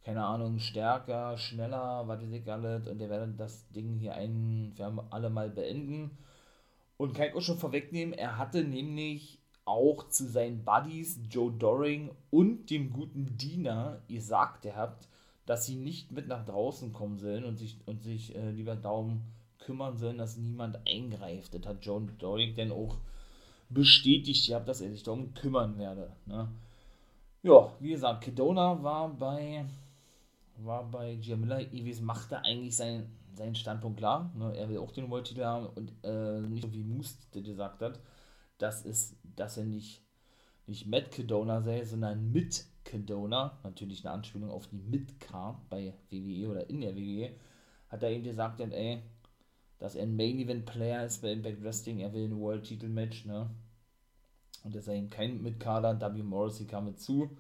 Keine Ahnung, stärker, schneller, was weiß ich alles, und der werde das Ding hier ein für alle mal beenden. Und kann ich auch schon vorwegnehmen, er hatte nämlich auch zu seinen Buddies Joe Doring und dem guten Diener gesagt habt, dass sie nicht mit nach draußen kommen sollen und sich, und sich äh, lieber darum kümmern sollen, dass niemand eingreift. Das hat Joe Doring dann auch bestätigt gehabt, dass er sich darum kümmern werde. Ne? Ja, wie gesagt, Kedona war bei war bei Giamilla Iwis machte eigentlich sein, seinen Standpunkt klar. Ne? Er will auch den World Titel haben und äh, nicht so wie Moose gesagt hat, dass es dass er nicht, nicht Matt Cadona sei, sondern mit Cadona, natürlich eine Anspielung auf die Midcard bei WWE oder in der WWE, hat er ihm gesagt, ey, dass er ein Main Event Player ist bei Impact Wrestling, er will ein World Title Match, ne? Und dass er ihm kein Midcarder, W. Morrissey kam mit zu.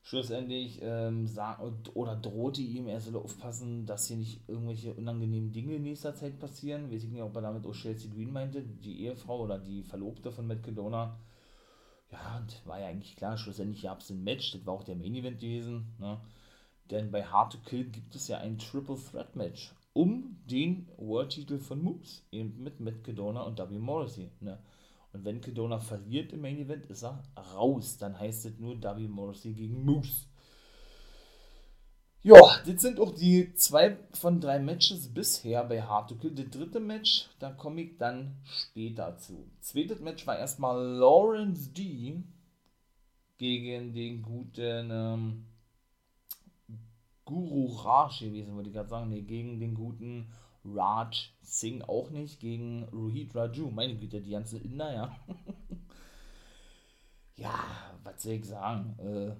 Schlussendlich ähm, sah, oder drohte ihm, er solle aufpassen, dass hier nicht irgendwelche unangenehmen Dinge in nächster Zeit passieren. Weiß ich nicht, ob er damit auch Chelsea Green meinte, die Ehefrau oder die Verlobte von Matt Cadona. Ja, und war ja eigentlich klar, schlussendlich gab es ein Match, das war auch der Main Event gewesen. Ne? Denn bei Hard to Kill gibt es ja ein Triple Threat Match um den World-Titel von Moves, eben mit Matt Cadona und W. Morrissey. Ne? Und wenn Kedona verliert im Main Event, ist er raus. Dann heißt es nur W. Morrissey gegen Moose. Ja, das sind auch die zwei von drei Matches bisher bei Hard to Kill. Das dritte Match, da komme ich dann später zu. Zweites Match war erstmal Lawrence D. gegen den guten ähm, Guru Raj gewesen, würde ich gerade sagen. Nee, gegen den guten Raj Singh auch nicht gegen Rohit Raju. Meine Güte, die ganze Inder, ja. ja, was soll ich sagen? Äh,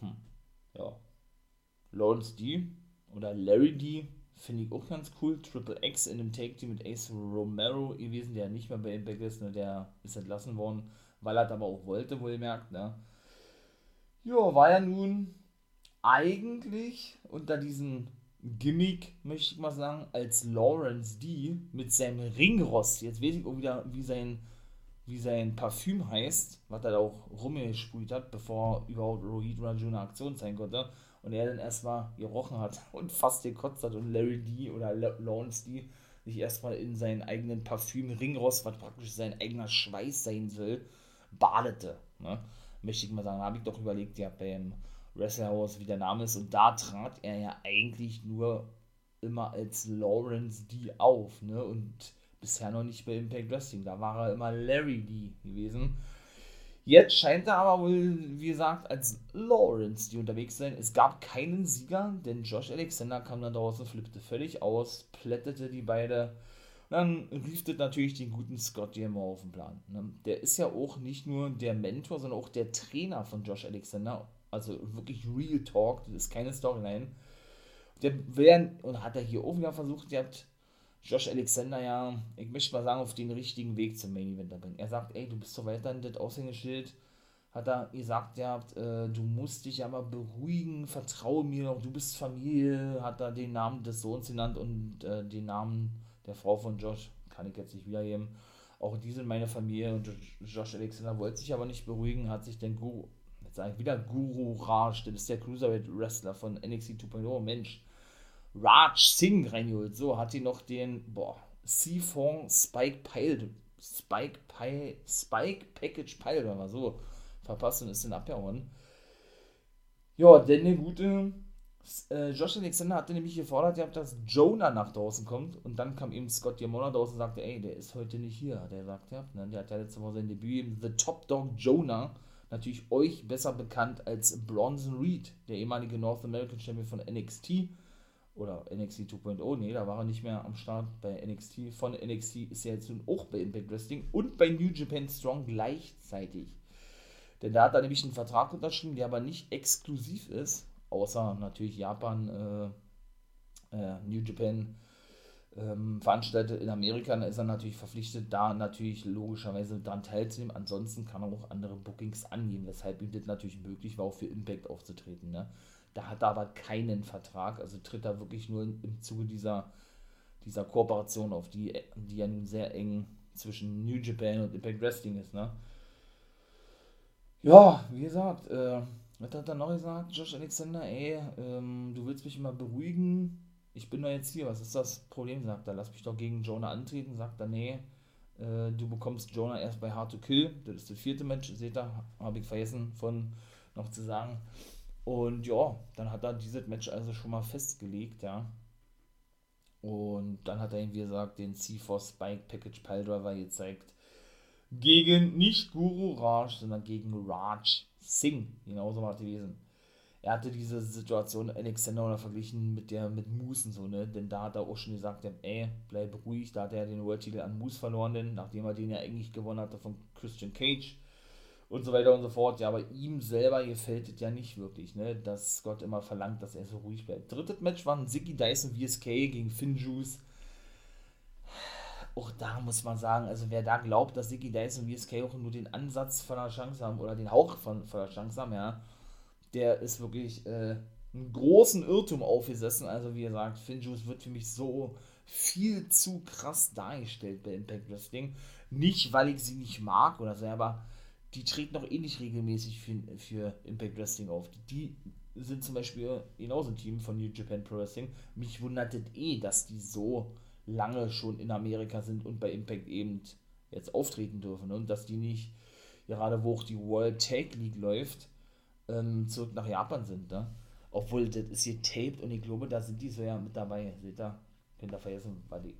hm, ja. Lawrence D. oder Larry D. finde ich auch ganz cool. Triple X in dem Take Team mit Ace Romero gewesen, der nicht mehr bei Impact ist, ne? der ist entlassen worden, weil er das aber auch wollte, wohlmerkt. Ne? Ja, war ja nun eigentlich unter diesen Gimmick, möchte ich mal sagen, als Lawrence D. mit seinem Ringrost. Jetzt weiß ich auch wieder, wie sein, wie sein Parfüm heißt, was er da auch rumgesprüht hat, bevor überhaupt Rohit Raju eine Aktion sein konnte. Und er dann erstmal gerochen hat und fast gekotzt hat und Larry D. oder Lawrence D. sich erstmal in seinen eigenen Parfüm Ringrost, was praktisch sein eigener Schweiß sein soll, badete. Ne? Möchte ich mal sagen, habe ich doch überlegt, ja, beim Wrestlerhaus, wie der Name ist. Und da trat er ja eigentlich nur immer als Lawrence D auf, ne? Und bisher noch nicht bei Impact Wrestling. Da war er immer Larry D gewesen. Jetzt scheint er aber wohl, wie gesagt, als Lawrence D unterwegs zu sein. Es gab keinen Sieger, denn Josh Alexander kam dann draußen, flippte völlig aus, plättete die beide dann rief das natürlich den guten Scott D'Amore auf den Plan. Ne? Der ist ja auch nicht nur der Mentor, sondern auch der Trainer von Josh Alexander. Also wirklich Real Talk, das ist keine Storyline. Der wäre, und hat er hier auch wieder versucht, ihr habt Josh Alexander ja, ich möchte mal sagen, auf den richtigen Weg zum Main Event bringen. Er sagt, ey, du bist so weiterhin das Aushängeschild. Hat er gesagt, ja, äh, du musst dich aber beruhigen, vertraue mir noch, du bist Familie, hat er den Namen des Sohns genannt und äh, den Namen der Frau von Josh, kann ich jetzt nicht wiedergeben. Auch die sind meine Familie und Josh Alexander wollte sich aber nicht beruhigen, hat sich den Guru, jetzt sage ich wieder Guru Raj, das ist der Cruiserweight Wrestler von NXT 2.0, Mensch, Raj Singh reingeholt. So, hat die noch den, boah, Seafong Spike Pile, Spike Pile, Spike Package Pile, oder so, verpasst und ist dann abgehauen. Ja, denn eine gute äh, Josh Alexander hatte nämlich gefordert, dass Jonah nach draußen kommt und dann kam eben Scott Diamona draußen und sagte, ey, der ist heute nicht hier, hat er gesagt, ja. Ne? Der hat ja letzte Woche sein Debüt eben The Top Dog Jonah, natürlich euch besser bekannt als Bronson Reed, der ehemalige North American Champion von NXT oder NXT 2.0, nee, da war er nicht mehr am Start bei NXT. Von NXT ist er jetzt nun auch bei Impact Wrestling und bei New Japan Strong gleichzeitig. Denn da hat er nämlich einen Vertrag unterschrieben, der aber nicht exklusiv ist, außer natürlich Japan, äh, äh, New Japan ähm, veranstaltet in Amerika, dann ist er natürlich verpflichtet, da natürlich logischerweise daran teilzunehmen. Ansonsten kann er auch andere Bookings angeben, weshalb ihm das natürlich möglich war, auch für Impact aufzutreten. Ne? Da hat er aber keinen Vertrag, also tritt er wirklich nur im Zuge dieser, dieser Kooperation auf, die, die ja nun sehr eng zwischen New Japan und Impact Wrestling ist. Ne? Ja, wie gesagt, äh, was hat er noch gesagt? Josh Alexander, ey, ähm, du willst mich immer beruhigen. Ich bin doch jetzt hier. Was ist das Problem? Sagt er. Lass mich doch gegen Jonah antreten. Sagt er, nee. Äh, du bekommst Jonah erst bei Hard to Kill. Das ist das vierte Match. Seht ihr, habe ich vergessen von noch zu sagen. Und ja, dann hat er dieses Match also schon mal festgelegt, ja. Und dann hat er ihm, wie gesagt, den C4 Spike Package Piledriver gezeigt. Gegen nicht Guru Raj, sondern gegen Raj Singh. Genauso war es gewesen. Er hatte diese Situation Alexander verglichen mit der mit Moose und so, ne? Denn da hat er auch schon gesagt, ey, bleib ruhig. Da hat er den World Titel an Moose verloren, denn nachdem er den ja eigentlich gewonnen hatte von Christian Cage und so weiter und so fort. Ja, aber ihm selber gefällt es ja nicht wirklich, ne? Dass Scott immer verlangt, dass er so ruhig bleibt. Drittes Match war ein Ziggy Dyson VSK gegen Finn Juice auch da muss man sagen, also wer da glaubt, dass Ziggy Dyson VSK auch nur den Ansatz von einer Chance haben oder den Hauch von, von einer Chance haben, ja, der ist wirklich äh, einen großen Irrtum aufgesessen. Also wie gesagt, Finjuice wird für mich so viel zu krass dargestellt bei Impact Wrestling. Nicht, weil ich sie nicht mag oder so, aber die treten noch eh nicht regelmäßig für, für Impact Wrestling auf. Die, sind zum Beispiel genauso ein Team von New Japan Pro Wrestling. Mich wundert es eh, dass die so lange schon in Amerika sind und bei Impact eben jetzt auftreten dürfen. Und dass die nicht, gerade wo auch die World Tag League läuft, ähm, zurück nach Japan sind. Ne? Obwohl, das ist hier taped und ich glaube, da sind die so ja mit dabei. Seht ihr? Könnt ihr vergessen, was ich,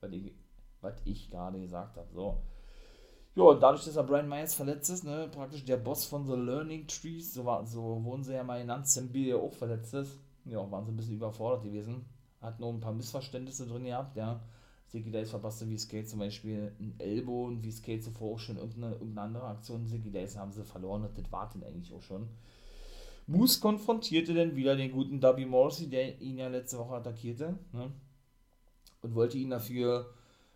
was ich, was ich gerade gesagt habe. So. Ja, und dadurch, dass er Brian Myers verletzt ist, ne, praktisch der Boss von The Learning Trees, so, war, so wurden sie ja mal genannt, Sam Bill ja auch verletzt ist, ja, waren sie ein bisschen überfordert gewesen hat noch ein paar Missverständnisse drin gehabt, ja. Ziggy Days verpasste wie Skate zum Beispiel ein Elbow und wie Skate zuvor auch schon irgendeine, irgendeine andere Aktion. Ziggy Days haben sie verloren und das war dann eigentlich auch schon. Moose konfrontierte dann wieder den guten Dubby Morrissey, der ihn ja letzte Woche attackierte, ne? und wollte ihn dafür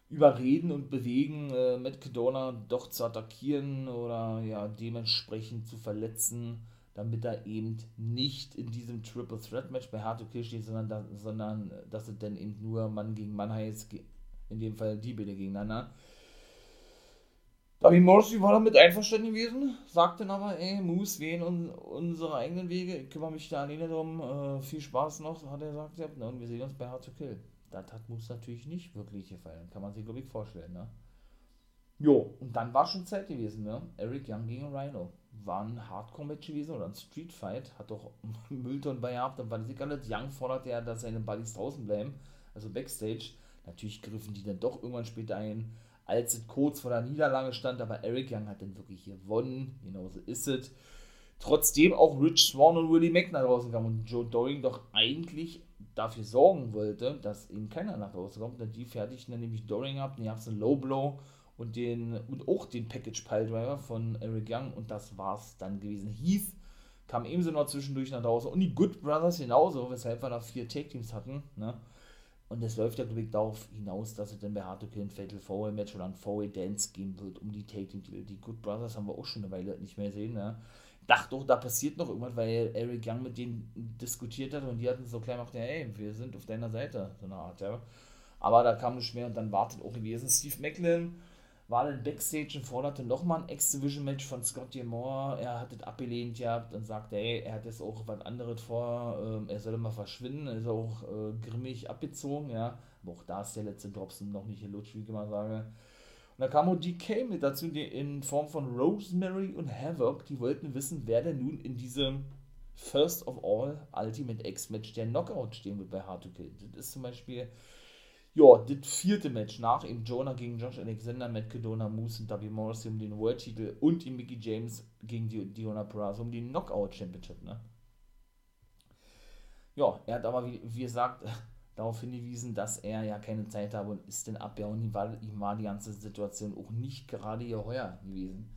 überreden und bewegen, äh, Matt Cadona doch zu attackieren oder ja dementsprechend zu verletzen damit er eben nicht in diesem Triple Threat Match bei Hard to Kill steht, sondern, da, sondern dass es dann eben nur Mann gegen Mann heißt, in dem Fall die beide gegeneinander. Bobby Morrissey war damit einverstanden gewesen, sagte dann aber, ey, Moose, gehen un unsere eigenen Wege, ich kümmere mich da alleine drum, äh, viel Spaß noch, hat er gesagt, ja, und wir sehen uns bei Hard to Kill. Das hat Moose natürlich nicht wirklich gefallen, kann man sich, glaube ich, vorstellen, ne? Jo, und dann war schon Zeit gewesen, ne? Eric Young gegen Rhino war ein Hardcore-Match gewesen oder ein Street-Fight, hat doch Müllton bei gehabt, dann war das alles. Young forderte ja, dass seine Buddies draußen bleiben, also Backstage. Natürlich griffen die dann doch irgendwann später ein, als es kurz vor der Niederlage stand, aber Eric Young hat dann wirklich gewonnen, genauso ist es. Trotzdem auch Rich Swan und Willie Mack nach draußen kamen und Joe Doring doch eigentlich dafür sorgen wollte, dass eben keiner nach Hause kommt, denn die fertigten dann nämlich Doring ab, dann gab es einen Low Blow und, den, und auch den Package Pile Driver von Eric Young und das war's dann gewesen. Heath kam ebenso noch zwischendurch nach Hause und die Good Brothers genauso, weshalb wir da vier Take-Teams hatten, ne? Und es läuft ja, glaube ich, darauf hinaus, dass es dann bei Hard to Kill ein Fatal 4 Match oder ein 4 Dance geben wird um die Take-Team. Die Good Brothers haben wir auch schon eine Weile nicht mehr gesehen, ne? dachte doch, da passiert noch irgendwas, weil Eric Young mit denen diskutiert hat und die hatten so klein gemacht, ja, ey, wir sind auf deiner Seite, so eine Art, ja. Aber da kam nicht mehr und dann wartet auch gewesen. Steve Macklin war dann Backstage und forderte nochmal ein X-Division-Match von Scott Moore. Er hat es abgelehnt gehabt und sagte, ey, er hat jetzt auch was anderes vor, ähm, er soll mal verschwinden, er ist auch äh, grimmig abgezogen, ja. Aber auch da ist der letzte Dropsen noch nicht gelutscht, wie ich immer sage. Und da kam auch DK mit dazu in Form von Rosemary und Havoc. Die wollten wissen, wer denn nun in diesem First of All Ultimate X-Match der Knockout stehen wird bei Hard to Kill. Das ist zum Beispiel, ja, das vierte Match nach ihm Jonah gegen Josh Alexander, Matt Cadona, Moose und W. Morrissey um den World-Titel und ihm Mickey James gegen die Diona Peraza um die Knockout Championship, ne? Ja, er hat aber, wie, wie gesagt, darauf hingewiesen, dass er ja keine Zeit habe und ist denn ab, ja, und ihm war, ihm war die ganze Situation auch nicht gerade geheuer gewesen.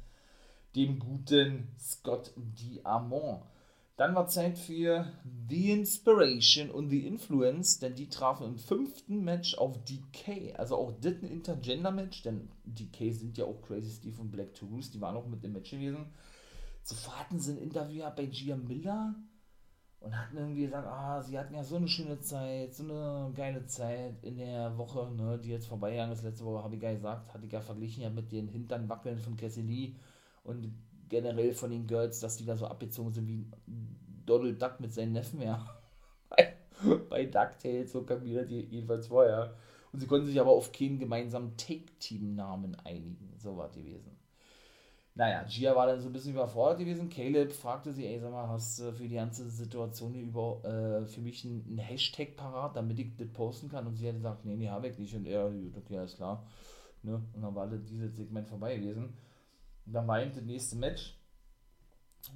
Dem guten Scott Diamond. Dann war Zeit für The Inspiration und The Influence, denn die trafen im fünften Match auf DK. Also auch das ein Intergender-Match, denn DK sind ja auch Crazy Steve und Black Toulouse, die waren auch mit im Match gewesen. Zuvor hatten sie ein Interview bei Gia Miller und hatten irgendwie gesagt, ah, sie hatten ja so eine schöne Zeit, so eine geile Zeit in der Woche, ne, die jetzt vorbeigegangen ist. Letzte Woche habe ich ja gesagt, hatte ich ja verglichen ja mit den Hinternwackeln von Cassie Lee und generell von den Girls, dass die da so abgezogen sind wie Donald Duck mit seinen Neffen, ja. bei, DuckTales, so kam mir das jedenfalls vorher. Und sie konnten sich aber auf keinen gemeinsamen Take-Team-Namen einigen. So war gewesen. Naja, Gia war dann so ein bisschen überfordert gewesen. Caleb fragte sie, ey, sag mal, hast du für die ganze Situation hier über, äh, für mich einen, Hashtag parat, damit ich das posten kann? Und sie hat gesagt, nee, nee, habe ich nicht. Und er, okay, alles klar. Ne? Und dann war dieses Segment vorbei gewesen. Und dann war eben das nächste Match,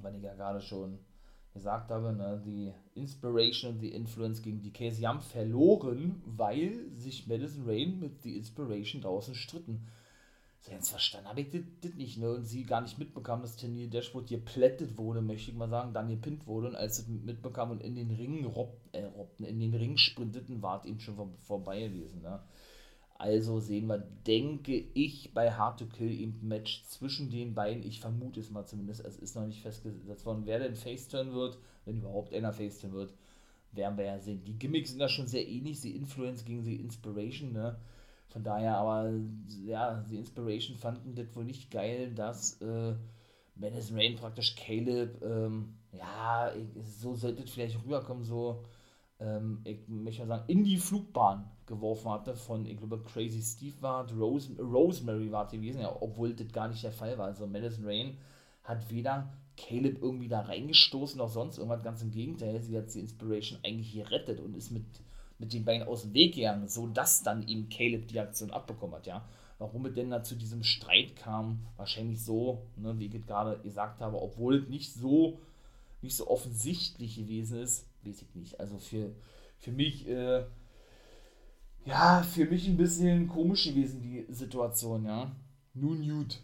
weil ich ja gerade schon gesagt habe, ne, die Inspiration und die Influence gegen die Case. Sie haben verloren, weil sich Madison Rain mit The Inspiration draußen stritten. So ganz verstanden habe ich das nicht, ne? Und sie gar nicht mitbekam, dass Turnier Dashwood geplättet wurde, möchte ich mal sagen, dann gepinnt wurde. Und als sie mitbekam und in den Ring rob, äh, robbten, in den Ring sprinteten, war es eben schon vor, vorbei gewesen, ne? Also sehen wir, denke ich, bei Hard to Kill ein Match zwischen den beiden. Ich vermute es mal zumindest. Es ist noch nicht festgesetzt worden, wer denn Faceturn wird, wenn überhaupt einer Faceturn wird. Werden wir ja sehen. Die Gimmicks sind da schon sehr ähnlich. Sie Influence gegen sie Inspiration, ne? Von daher, aber ja, die Inspiration fanden das wohl nicht geil, dass äh, Madison Rain praktisch Caleb, ähm, ja, so sollte es vielleicht rüberkommen, so, ähm, ich möchte sagen, in die Flugbahn geworfen hatte von, ich glaube, Crazy Steve war, Rose, Rosemary war gewesen, ja, obwohl das gar nicht der Fall war. Also Madison Rain hat weder Caleb irgendwie da reingestoßen noch sonst irgendwas, ganz im Gegenteil, sie hat die Inspiration eigentlich gerettet und ist mit mit den Beinen aus dem Weg gegangen, sodass dann ihm Caleb die Aktion abbekommen hat, ja. Warum es denn da zu diesem Streit kam, wahrscheinlich so, ne, wie ich gerade gesagt habe, obwohl es nicht so, nicht so offensichtlich gewesen ist, weiß ich nicht. Also für, für mich, äh, ja, für mich ein bisschen komisch gewesen, die Situation, ja. Nun gut.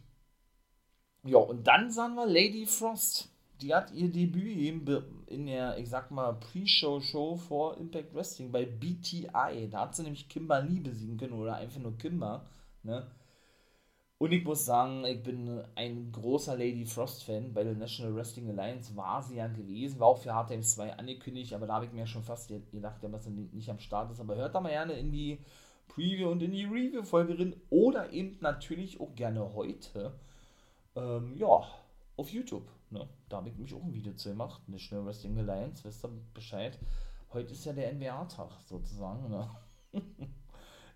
Ja, und dann sahen wir Lady Frost die hat ihr Debüt eben in der, ich sag mal, Pre-Show-Show vor Impact Wrestling bei BTI. Da hat sie nämlich Kimberly besiegen können oder einfach nur Kimber. Ne? Und ich muss sagen, ich bin ein großer Lady Frost-Fan. Bei der National Wrestling Alliance war sie ja gewesen, war auch für Hard Times 2 angekündigt, aber da habe ich mir schon fast gedacht, dass sie nicht am Start ist. Aber hört da mal gerne in die Preview und in die Review-Folge rein oder eben natürlich auch gerne heute. Ähm, ja, auf YouTube. Ne? Da habe ich mich auch ein Video zu gemacht. National Wrestling Alliance, wisst ihr Bescheid. Heute ist ja der NBA-Tag sozusagen. Ne?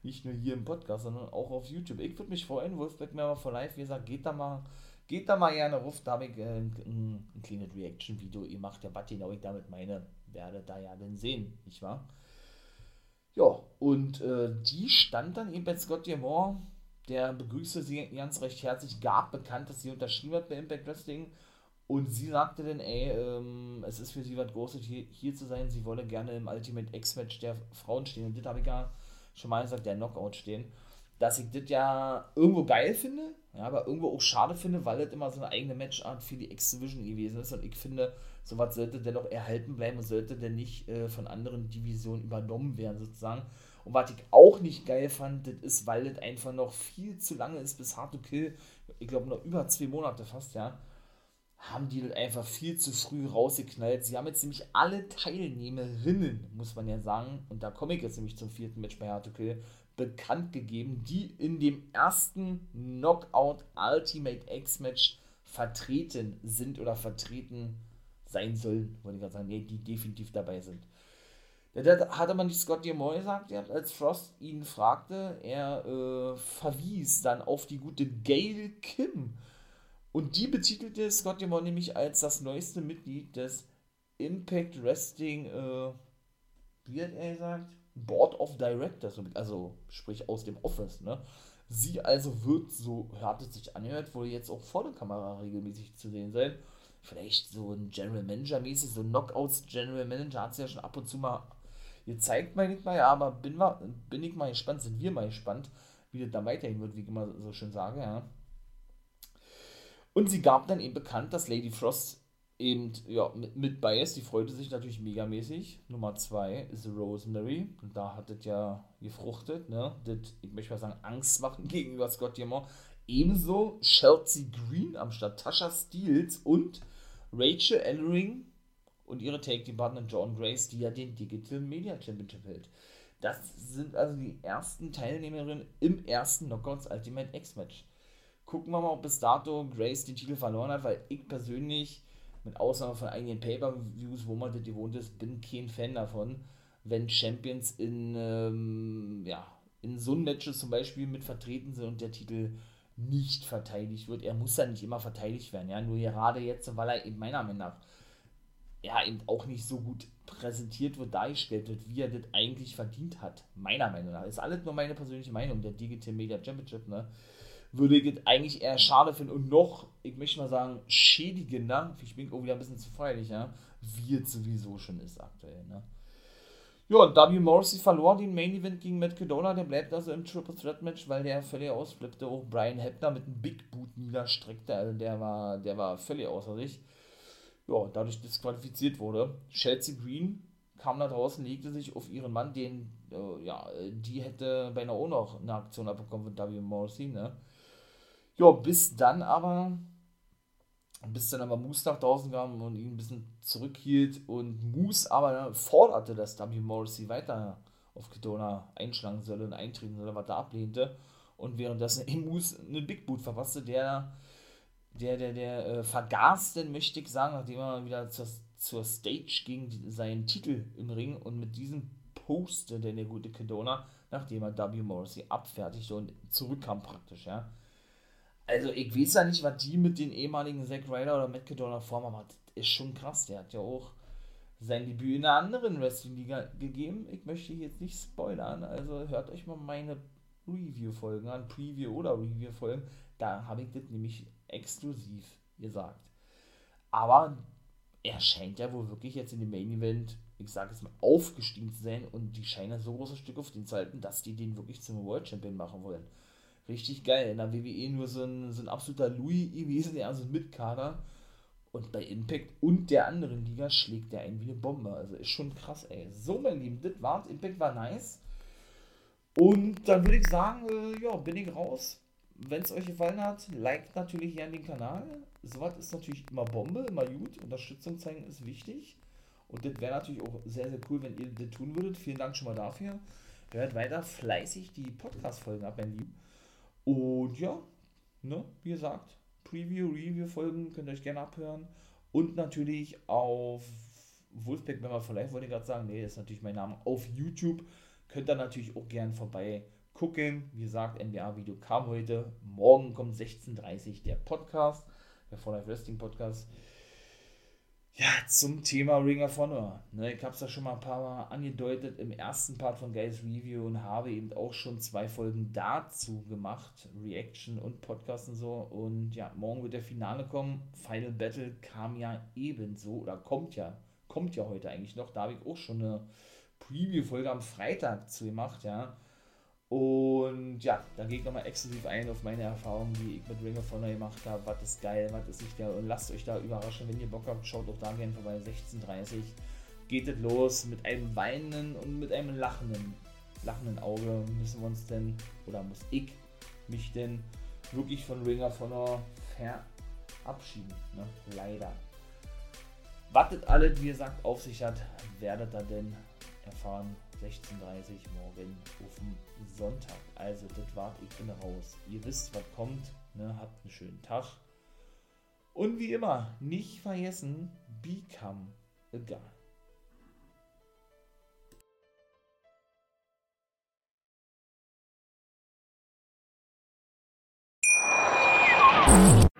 Nicht nur hier im Podcast, sondern auch auf YouTube. Ich würde mich freuen, Wolfpack mir mal vor live, wie gesagt, geht da mal, geht da mal gerne ruf. Da habe ich äh, ein, ein kleines Reaction-Video gemacht. Der was genau ich damit meine, werde da ja dann sehen, nicht wahr? Ja, und äh, die stand dann eben bei Scott Diamond, der begrüßte sie ganz recht herzlich, gab bekannt, dass sie unterschrieben hat bei Impact Wrestling Und sie sagte dann, ey, ähm, es ist für sie was Großes, hier, hier zu sein. Sie wolle gerne im Ultimate X-Match der Frauen stehen. Und das habe ich ja schon mal gesagt, der Knockout stehen. Dass ich das ja irgendwo geil finde, ja, aber irgendwo auch schade finde, weil das immer so eine eigene Matchart für die X-Division gewesen ist. Und ich finde, sowas sollte dennoch erhalten bleiben und sollte denn nicht äh, von anderen Divisionen übernommen werden, sozusagen. Und was ich auch nicht geil fand, das ist, weil das einfach noch viel zu lange ist bis Hard to Kill. Ich glaube, noch über zwei Monate fast, ja haben die einfach viel zu früh rausgeknallt. Sie haben jetzt nämlich alle Teilnehmerinnen, muss man ja sagen, und da komme ich jetzt nämlich zum vierten Match bei Hard bekannt gegeben, die in dem ersten Knockout Ultimate X Match vertreten sind oder vertreten sein sollen, wollte ich gerade sagen, nee, die definitiv dabei sind. Da hatte man nicht Scott Moore gesagt, als Frost ihn fragte, er äh, verwies dann auf die gute Gail Kim, und die betitelte Scott Demore nämlich als das neueste Mitglied des Impact Wrestling, äh, wie hat er gesagt? Board of Directors, also sprich aus dem Office, ne? Sie also wird, so hat es sich angehört, wohl jetzt auch vor der Kamera regelmäßig zu sehen sein. Vielleicht so ein General Manager mäßig, so Knockouts General Manager hat sie ja schon ab und zu mal gezeigt, meine ich mal, ja, aber bin, mal, bin ich mal gespannt, sind wir mal gespannt, wie das da weiterhin wird, wie ich immer so schön sage, ja. Und sie gab dann eben bekannt, dass Lady Frost eben ja, mit, bei ist. Die freute sich natürlich megamäßig. Nummer zwei ist Rosemary. Und da hat das ja gefruchtet. Ne? Das, ich möchte mal sagen, Angst machen gegenüber Scott Diamond. Ebenso Chelsea Green am Start, Tasha Steels und Rachel Ellering und ihre Take-Team-Partner John Grace, die ja den Digital Media Championship hält. Das sind also die ersten Teilnehmerinnen im ersten Knockouts Ultimate X-Match gucken wir mal, ob bis dato Grace den Titel verloren hat, weil ich persönlich, mit Ausnahme von einigen Pay-Per-Views, wo man das gewohnt ist, bin kein Fan davon, wenn Champions in, ähm, ja, in so Matches zum Beispiel mit vertreten sind und der Titel nicht verteidigt wird. Er muss ja nicht immer verteidigt werden, ja, nur gerade jetzt, weil er eben meiner Meinung nach ja, eben auch nicht so gut präsentiert wird, dargestellt wird, wie er das eigentlich verdient hat. Meiner Meinung nach. Ist alles nur meine persönliche Meinung, der Digital Media Championship, ne? Würde ich eigentlich eher schade finden und noch, ich möchte mal sagen, schädigender, ich bin wieder ein bisschen zu feierlich, ja, wie es sowieso schon ist aktuell, ne. Ja, W. Morrissey verlor den Main Event gegen Matt Cadona, der bleibt also im Triple Threat Match, weil der völlig ausflippte. Auch Brian Hebner mit einem Big Boot niederstreckte, also der war, der war völlig außer sich. Ja, dadurch disqualifiziert wurde. Chelsea Green kam da draußen, legte sich auf ihren Mann, den, äh, ja, die hätte beinahe auch noch eine Aktion abbekommen von W. Morrissey, ne. Ja, bis dann aber, bis dann aber Moose nach draußen kam und ihn ein bisschen zurückhielt und Moose aber forderte, dass W. Morrissey weiter auf Kedona einschlagen solle und eintreten solle, was er ablehnte. Und währenddessen eben Moose einen Big Boot verpasste, der, der, der, der äh, vergaß denn, möchte ich sagen, nachdem er wieder zur, zur Stage ging, seinen Titel im Ring und mit diesem postete der gute Kedona, nachdem er W. Morrissey abfertigte und zurückkam praktisch, ja also ich weiß ja nicht, was die mit den ehemaligen Zack Ryder oder Matt Cadona aber das ist schon krass. Der hat ja auch sein Debüt in einer anderen Wrestling-Liga gegeben. Ich möchte jetzt nicht spoilern, also hört euch mal meine Review-Folgen an, Preview- oder Review-Folgen. Da habe ich das nämlich exklusiv gesagt. Aber er scheint ja wohl wirklich jetzt in dem Main Event, ich sage es mal, aufgestiegen zu sein und die scheinen so großes Stück auf den zu halten, dass die den wirklich zum World Champion machen wollen richtig geil. In der WWE nur so ein, so ein absoluter Louis gewesen, der also Mitkader. Und bei Impact und der anderen Liga schlägt der ein wie eine Bombe. Also ist schon krass, ey. So, mein Lieben, das war's. Impact war nice. Und dann würde ich sagen, äh, ja, bin ich raus. Wenn es euch gefallen hat, liked natürlich gerne den Kanal. Sowas ist natürlich immer Bombe, immer gut. Unterstützung zeigen ist wichtig. Und das wäre natürlich auch sehr, sehr cool, wenn ihr das tun würdet. Vielen Dank schon mal dafür. Hört weiter fleißig die Podcast-Folgen ab, mein Lieben. Und ja, ne, wie gesagt, Preview, Review-Folgen könnt ihr euch gerne abhören. Und natürlich auf Wolfpack, wenn man vielleicht wollte ich gerade sagen, nee, das ist natürlich mein Name, auf YouTube könnt ihr natürlich auch gerne vorbei gucken. Wie gesagt, NBA-Video kam heute. Morgen kommt 16.30 Uhr der Podcast, der For Life Wrestling Podcast. Ja, zum Thema Ring of Honor. Ne, ich habe es ja schon mal ein paar Mal angedeutet im ersten Part von Guys Review und habe eben auch schon zwei Folgen dazu gemacht. Reaction und Podcast und so. Und ja, morgen wird der Finale kommen. Final Battle kam ja ebenso oder kommt ja, kommt ja heute eigentlich noch. Da habe ich auch schon eine Preview-Folge am Freitag zu gemacht, ja. Und ja, da gehe ich nochmal exklusiv ein auf meine Erfahrungen, die ich mit Ring of Honor gemacht habe. Was ist geil, was ist nicht geil. Und lasst euch da überraschen, wenn ihr Bock habt, schaut auch da gerne vorbei. 16.30 geht es los mit einem weinenden und mit einem lachenden, lachenden Auge. Müssen wir uns denn, oder muss ich mich denn wirklich von Ring of Honor verabschieden. Ne? Leider. Wartet alles, wie gesagt, auf sich hat, werdet ihr denn erfahren 16.30 morgen auf dem Sonntag. Also, das war ich bin raus. Ihr wisst, was kommt. Ne? Habt einen schönen Tag. Und wie immer, nicht vergessen, become a guy.